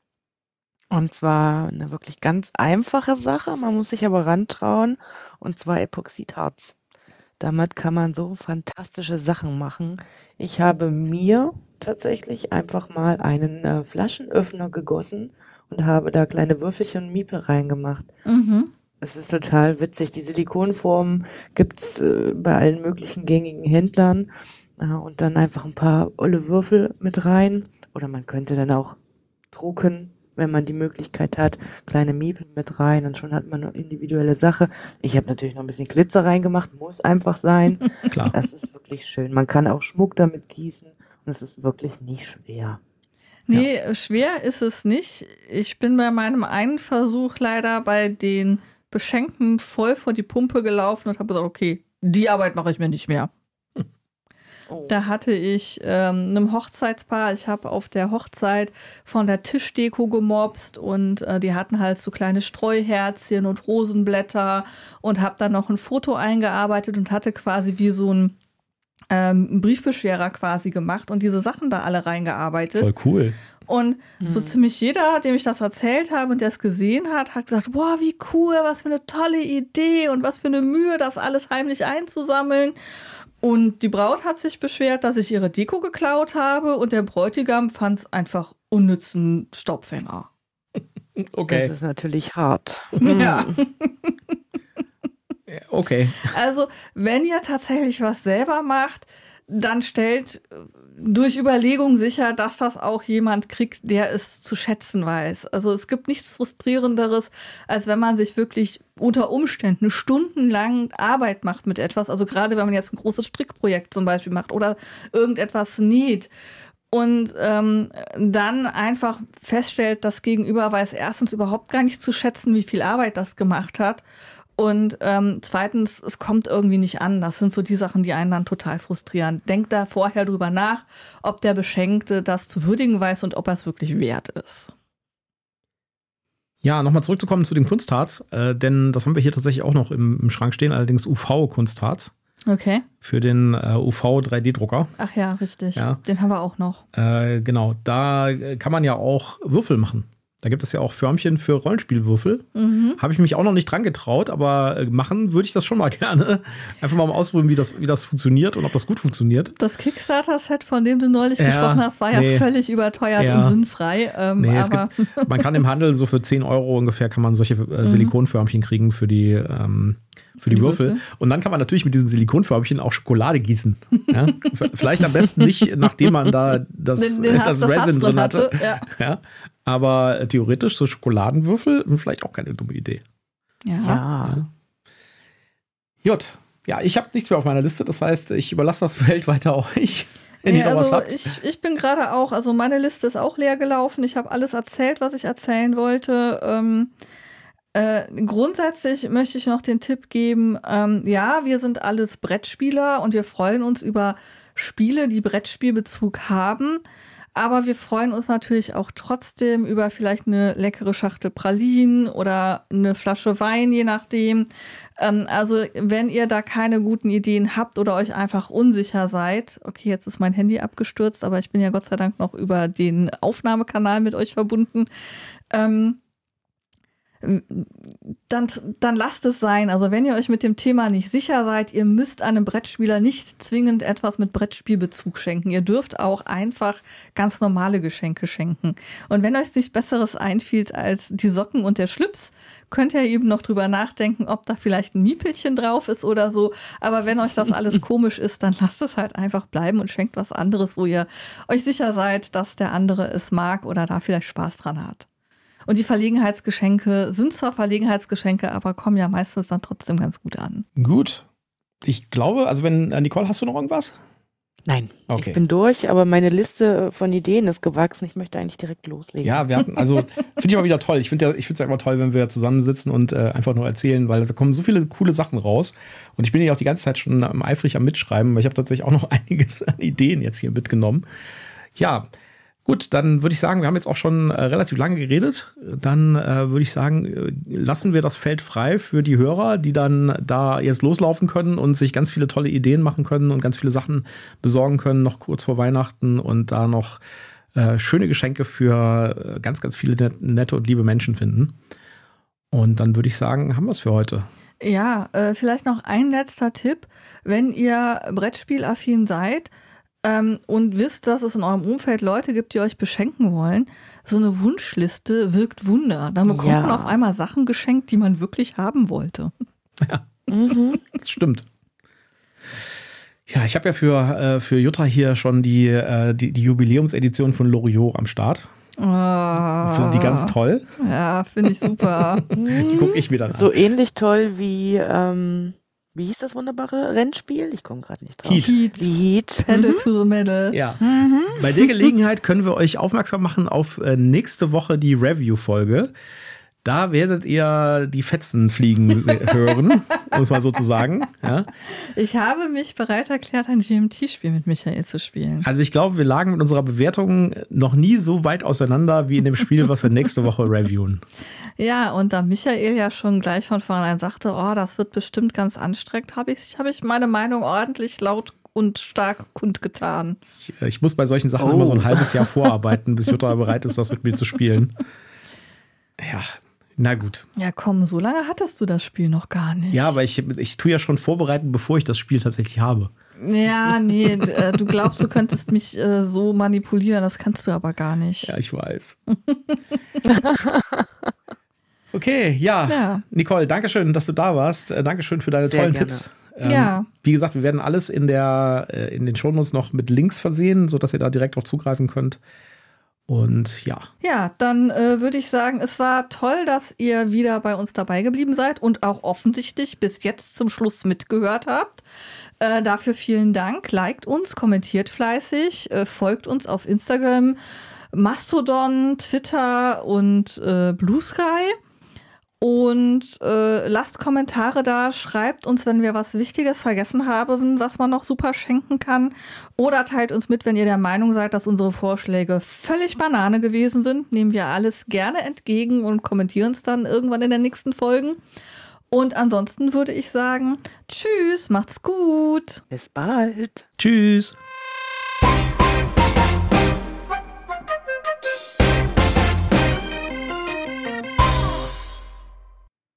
Und zwar eine wirklich ganz einfache Sache. Man muss sich aber rantrauen. Und zwar Epoxidharz. Damit kann man so fantastische Sachen machen. Ich habe mir tatsächlich einfach mal einen äh, Flaschenöffner gegossen und habe da kleine Würfelchen Miepe reingemacht. Mhm. Es ist total witzig. Die Silikonformen gibt's äh, bei allen möglichen gängigen Händlern. Ja, und dann einfach ein paar olle Würfel mit rein. Oder man könnte dann auch drucken, wenn man die Möglichkeit hat, kleine Miepel mit rein und schon hat man eine individuelle Sache. Ich habe natürlich noch ein bisschen Glitzer reingemacht, muss einfach sein. Klar. Das ist wirklich schön. Man kann auch Schmuck damit gießen und es ist wirklich nicht schwer. Nee, schwer ist es nicht. Ich bin bei meinem einen Versuch leider bei den Beschenkten voll vor die Pumpe gelaufen und habe gesagt, okay, die Arbeit mache ich mir nicht mehr. Oh. Da hatte ich ähm, einem Hochzeitspaar, ich habe auf der Hochzeit von der Tischdeko gemobst und äh, die hatten halt so kleine Streuherzchen und Rosenblätter und habe dann noch ein Foto eingearbeitet und hatte quasi wie so ein ähm, einen Briefbeschwerer quasi gemacht und diese Sachen da alle reingearbeitet. Voll cool. Und so ziemlich jeder, dem ich das erzählt habe und der es gesehen hat, hat gesagt, boah, wie cool, was für eine tolle Idee und was für eine Mühe, das alles heimlich einzusammeln. Und die Braut hat sich beschwert, dass ich ihre Deko geklaut habe und der Bräutigam fand es einfach unnützen Staubfänger. Okay. Das ist natürlich hart. Ja. Okay. Also, wenn ihr tatsächlich was selber macht, dann stellt durch Überlegung sicher, dass das auch jemand kriegt, der es zu schätzen weiß. Also es gibt nichts frustrierenderes, als wenn man sich wirklich unter Umständen stundenlang Arbeit macht mit etwas. Also gerade wenn man jetzt ein großes Strickprojekt zum Beispiel macht oder irgendetwas näht und ähm, dann einfach feststellt, das Gegenüber weiß erstens überhaupt gar nicht zu schätzen, wie viel Arbeit das gemacht hat. Und ähm, zweitens, es kommt irgendwie nicht an. Das sind so die Sachen, die einen dann total frustrieren. Denkt da vorher drüber nach, ob der Beschenkte das zu würdigen weiß und ob er es wirklich wert ist. Ja, nochmal zurückzukommen zu den Kunstharz, äh, denn das haben wir hier tatsächlich auch noch im, im Schrank stehen, allerdings UV-Kunstharz Okay. für den äh, UV-3D-Drucker. Ach ja, richtig. Ja. Den haben wir auch noch. Äh, genau, da kann man ja auch Würfel machen. Da gibt es ja auch Förmchen für Rollenspielwürfel. Habe ich mich auch noch nicht dran getraut, aber äh, machen würde ich das schon mal gerne. Einfach mal ausprobieren, wie das, wie das funktioniert und ob das gut funktioniert. Das Kickstarter-Set, von dem du neulich Ja, gesprochen hast, war ja nee. völlig überteuert Ja. und sinnfrei. Ähm, Nee, gibt, man kann im Handel so für 10 Euro ungefähr kann man solche äh, Silikonförmchen kriegen für die, ähm, für die, die Würfel. Würfel. Und dann kann man natürlich mit diesen Silikonförbchen auch Schokolade gießen. Ja? Vielleicht am besten nicht, nachdem man da das, den, den das, das Resin drin hatte. hatte. Ja. ja. Aber theoretisch so Schokoladenwürfel vielleicht auch keine dumme Idee. Ja. ja. Gut. Ja, ich habe nichts mehr auf meiner Liste. Das heißt, ich überlasse das Feld weiter euch. Wenn ja, also ich, ich bin gerade auch, also meine Liste ist auch leer gelaufen. Ich habe alles erzählt, was ich erzählen wollte. Ähm, äh, grundsätzlich möchte ich noch den Tipp geben, ähm, ja, wir sind alles Brettspieler und wir freuen uns über Spiele, die Brettspielbezug haben. Aber wir freuen uns natürlich auch trotzdem über vielleicht eine leckere Schachtel Pralinen oder eine Flasche Wein, je nachdem. Ähm, also wenn ihr da keine guten Ideen habt oder euch einfach unsicher seid, okay, jetzt ist mein Handy abgestürzt, aber ich bin ja Gott sei Dank noch über den Aufnahmekanal mit euch verbunden. Ähm, dann, dann lasst es sein. Also wenn ihr euch mit dem Thema nicht sicher seid, ihr müsst einem Brettspieler nicht zwingend etwas mit Brettspielbezug schenken. Ihr dürft auch einfach ganz normale Geschenke schenken. Und wenn euch nichts Besseres einfiel als die Socken und der Schlips, könnt ihr eben noch drüber nachdenken, ob da vielleicht ein Miepelchen drauf ist oder so. Aber wenn euch das alles komisch ist, dann lasst es halt einfach bleiben und schenkt was anderes, wo ihr euch sicher seid, dass der andere es mag oder da vielleicht Spaß dran hat. Und die Verlegenheitsgeschenke sind zwar Verlegenheitsgeschenke, aber kommen ja meistens dann trotzdem ganz gut an. Gut. Ich glaube, also wenn, äh, Nicole, hast du noch irgendwas? Nein, okay. ich bin durch, aber meine Liste von Ideen ist gewachsen. Ich möchte eigentlich direkt loslegen. Ja, wir hatten, also finde ich mal wieder toll. Ich finde ja, ich finde es ja immer toll, wenn wir zusammensitzen und äh, einfach nur erzählen, weil da kommen so viele coole Sachen raus. Und ich bin ja auch die ganze Zeit schon eifrig am Mitschreiben, weil ich habe tatsächlich auch noch einiges an Ideen jetzt hier mitgenommen. Ja, Gut, dann würde ich sagen, wir haben jetzt auch schon äh, relativ lange geredet. Dann äh, würde ich sagen, äh, lassen wir das Feld frei für die Hörer, die dann da jetzt loslaufen können und sich ganz viele tolle Ideen machen können und ganz viele Sachen besorgen können, noch kurz vor Weihnachten und da noch äh, schöne Geschenke für äh, ganz, ganz viele nette und liebe Menschen finden. Und dann würde ich sagen, haben wir es für heute. Ja, äh, vielleicht noch ein letzter Tipp. Wenn ihr Brettspielaffin seid, ähm, und wisst, dass es in eurem Umfeld Leute gibt, die euch beschenken wollen, so eine Wunschliste wirkt Wunder. Dann bekommt ja. man auf einmal Sachen geschenkt, die man wirklich haben wollte. Ja, mhm. das stimmt. Ja, ich habe ja für, äh, für Jutta hier schon die, äh, die, die Jubiläumsedition von Loriot am Start. Oh. Finde die ganz toll. Ja, finde ich super. die gucke ich mir dann an. So ähnlich toll wie ähm, wie hieß das wunderbare Rennspiel? Ich komme gerade nicht drauf. Heat. Heat. Die Heat. Pedal mhm. to the Metal. Ja. Mhm. Bei der Gelegenheit können wir euch aufmerksam machen auf äh, nächste Woche die Review-Folge. Da werdet ihr die Fetzen fliegen hören, muss man sozusagen. Ja. Ich habe mich bereit erklärt, ein GMT-Spiel mit Michael zu spielen. Also ich glaube, wir lagen mit unserer Bewertung noch nie so weit auseinander wie in dem Spiel, was wir nächste Woche reviewen. Ja, und da Michael ja schon gleich von vornherein sagte, oh, das wird bestimmt ganz anstrengend, habe ich, hab ich meine Meinung ordentlich laut und stark kundgetan. Ich, ich muss bei solchen Sachen oh. immer so ein halbes Jahr vorarbeiten, bis Jutta bereit ist, das mit mir zu spielen. Ja, na gut. Ja, komm, so lange hattest du das Spiel noch gar nicht. Ja, aber ich, ich tue ja schon vorbereiten, bevor ich das Spiel tatsächlich habe. Ja, nee, äh, du glaubst, du könntest mich äh, so manipulieren, das kannst du aber gar nicht. Ja, ich weiß. okay, ja. ja. Nicole, danke schön, dass du da warst. Äh, Dankeschön für deine Sehr tollen gerne. Tipps. Ähm, ja. Wie gesagt, wir werden alles in, der, äh, in den Shownotes noch mit Links versehen, sodass ihr da direkt drauf zugreifen könnt. Und ja. Ja, dann äh, würde ich sagen, es war toll, dass ihr wieder bei uns dabei geblieben seid und auch offensichtlich bis jetzt zum Schluss mitgehört habt. Äh, dafür vielen Dank. Liked uns, kommentiert fleißig, äh, folgt uns auf Instagram, Mastodon, Twitter und äh, Blue Sky. Und äh, lasst Kommentare da, schreibt uns, wenn wir was Wichtiges vergessen haben, was man noch super schenken kann. Oder teilt uns mit, wenn ihr der Meinung seid, dass unsere Vorschläge völlig Banane gewesen sind. Nehmen wir alles gerne entgegen und kommentieren es dann irgendwann in den nächsten Folgen. Und ansonsten würde ich sagen, tschüss, macht's gut. Bis bald. Tschüss.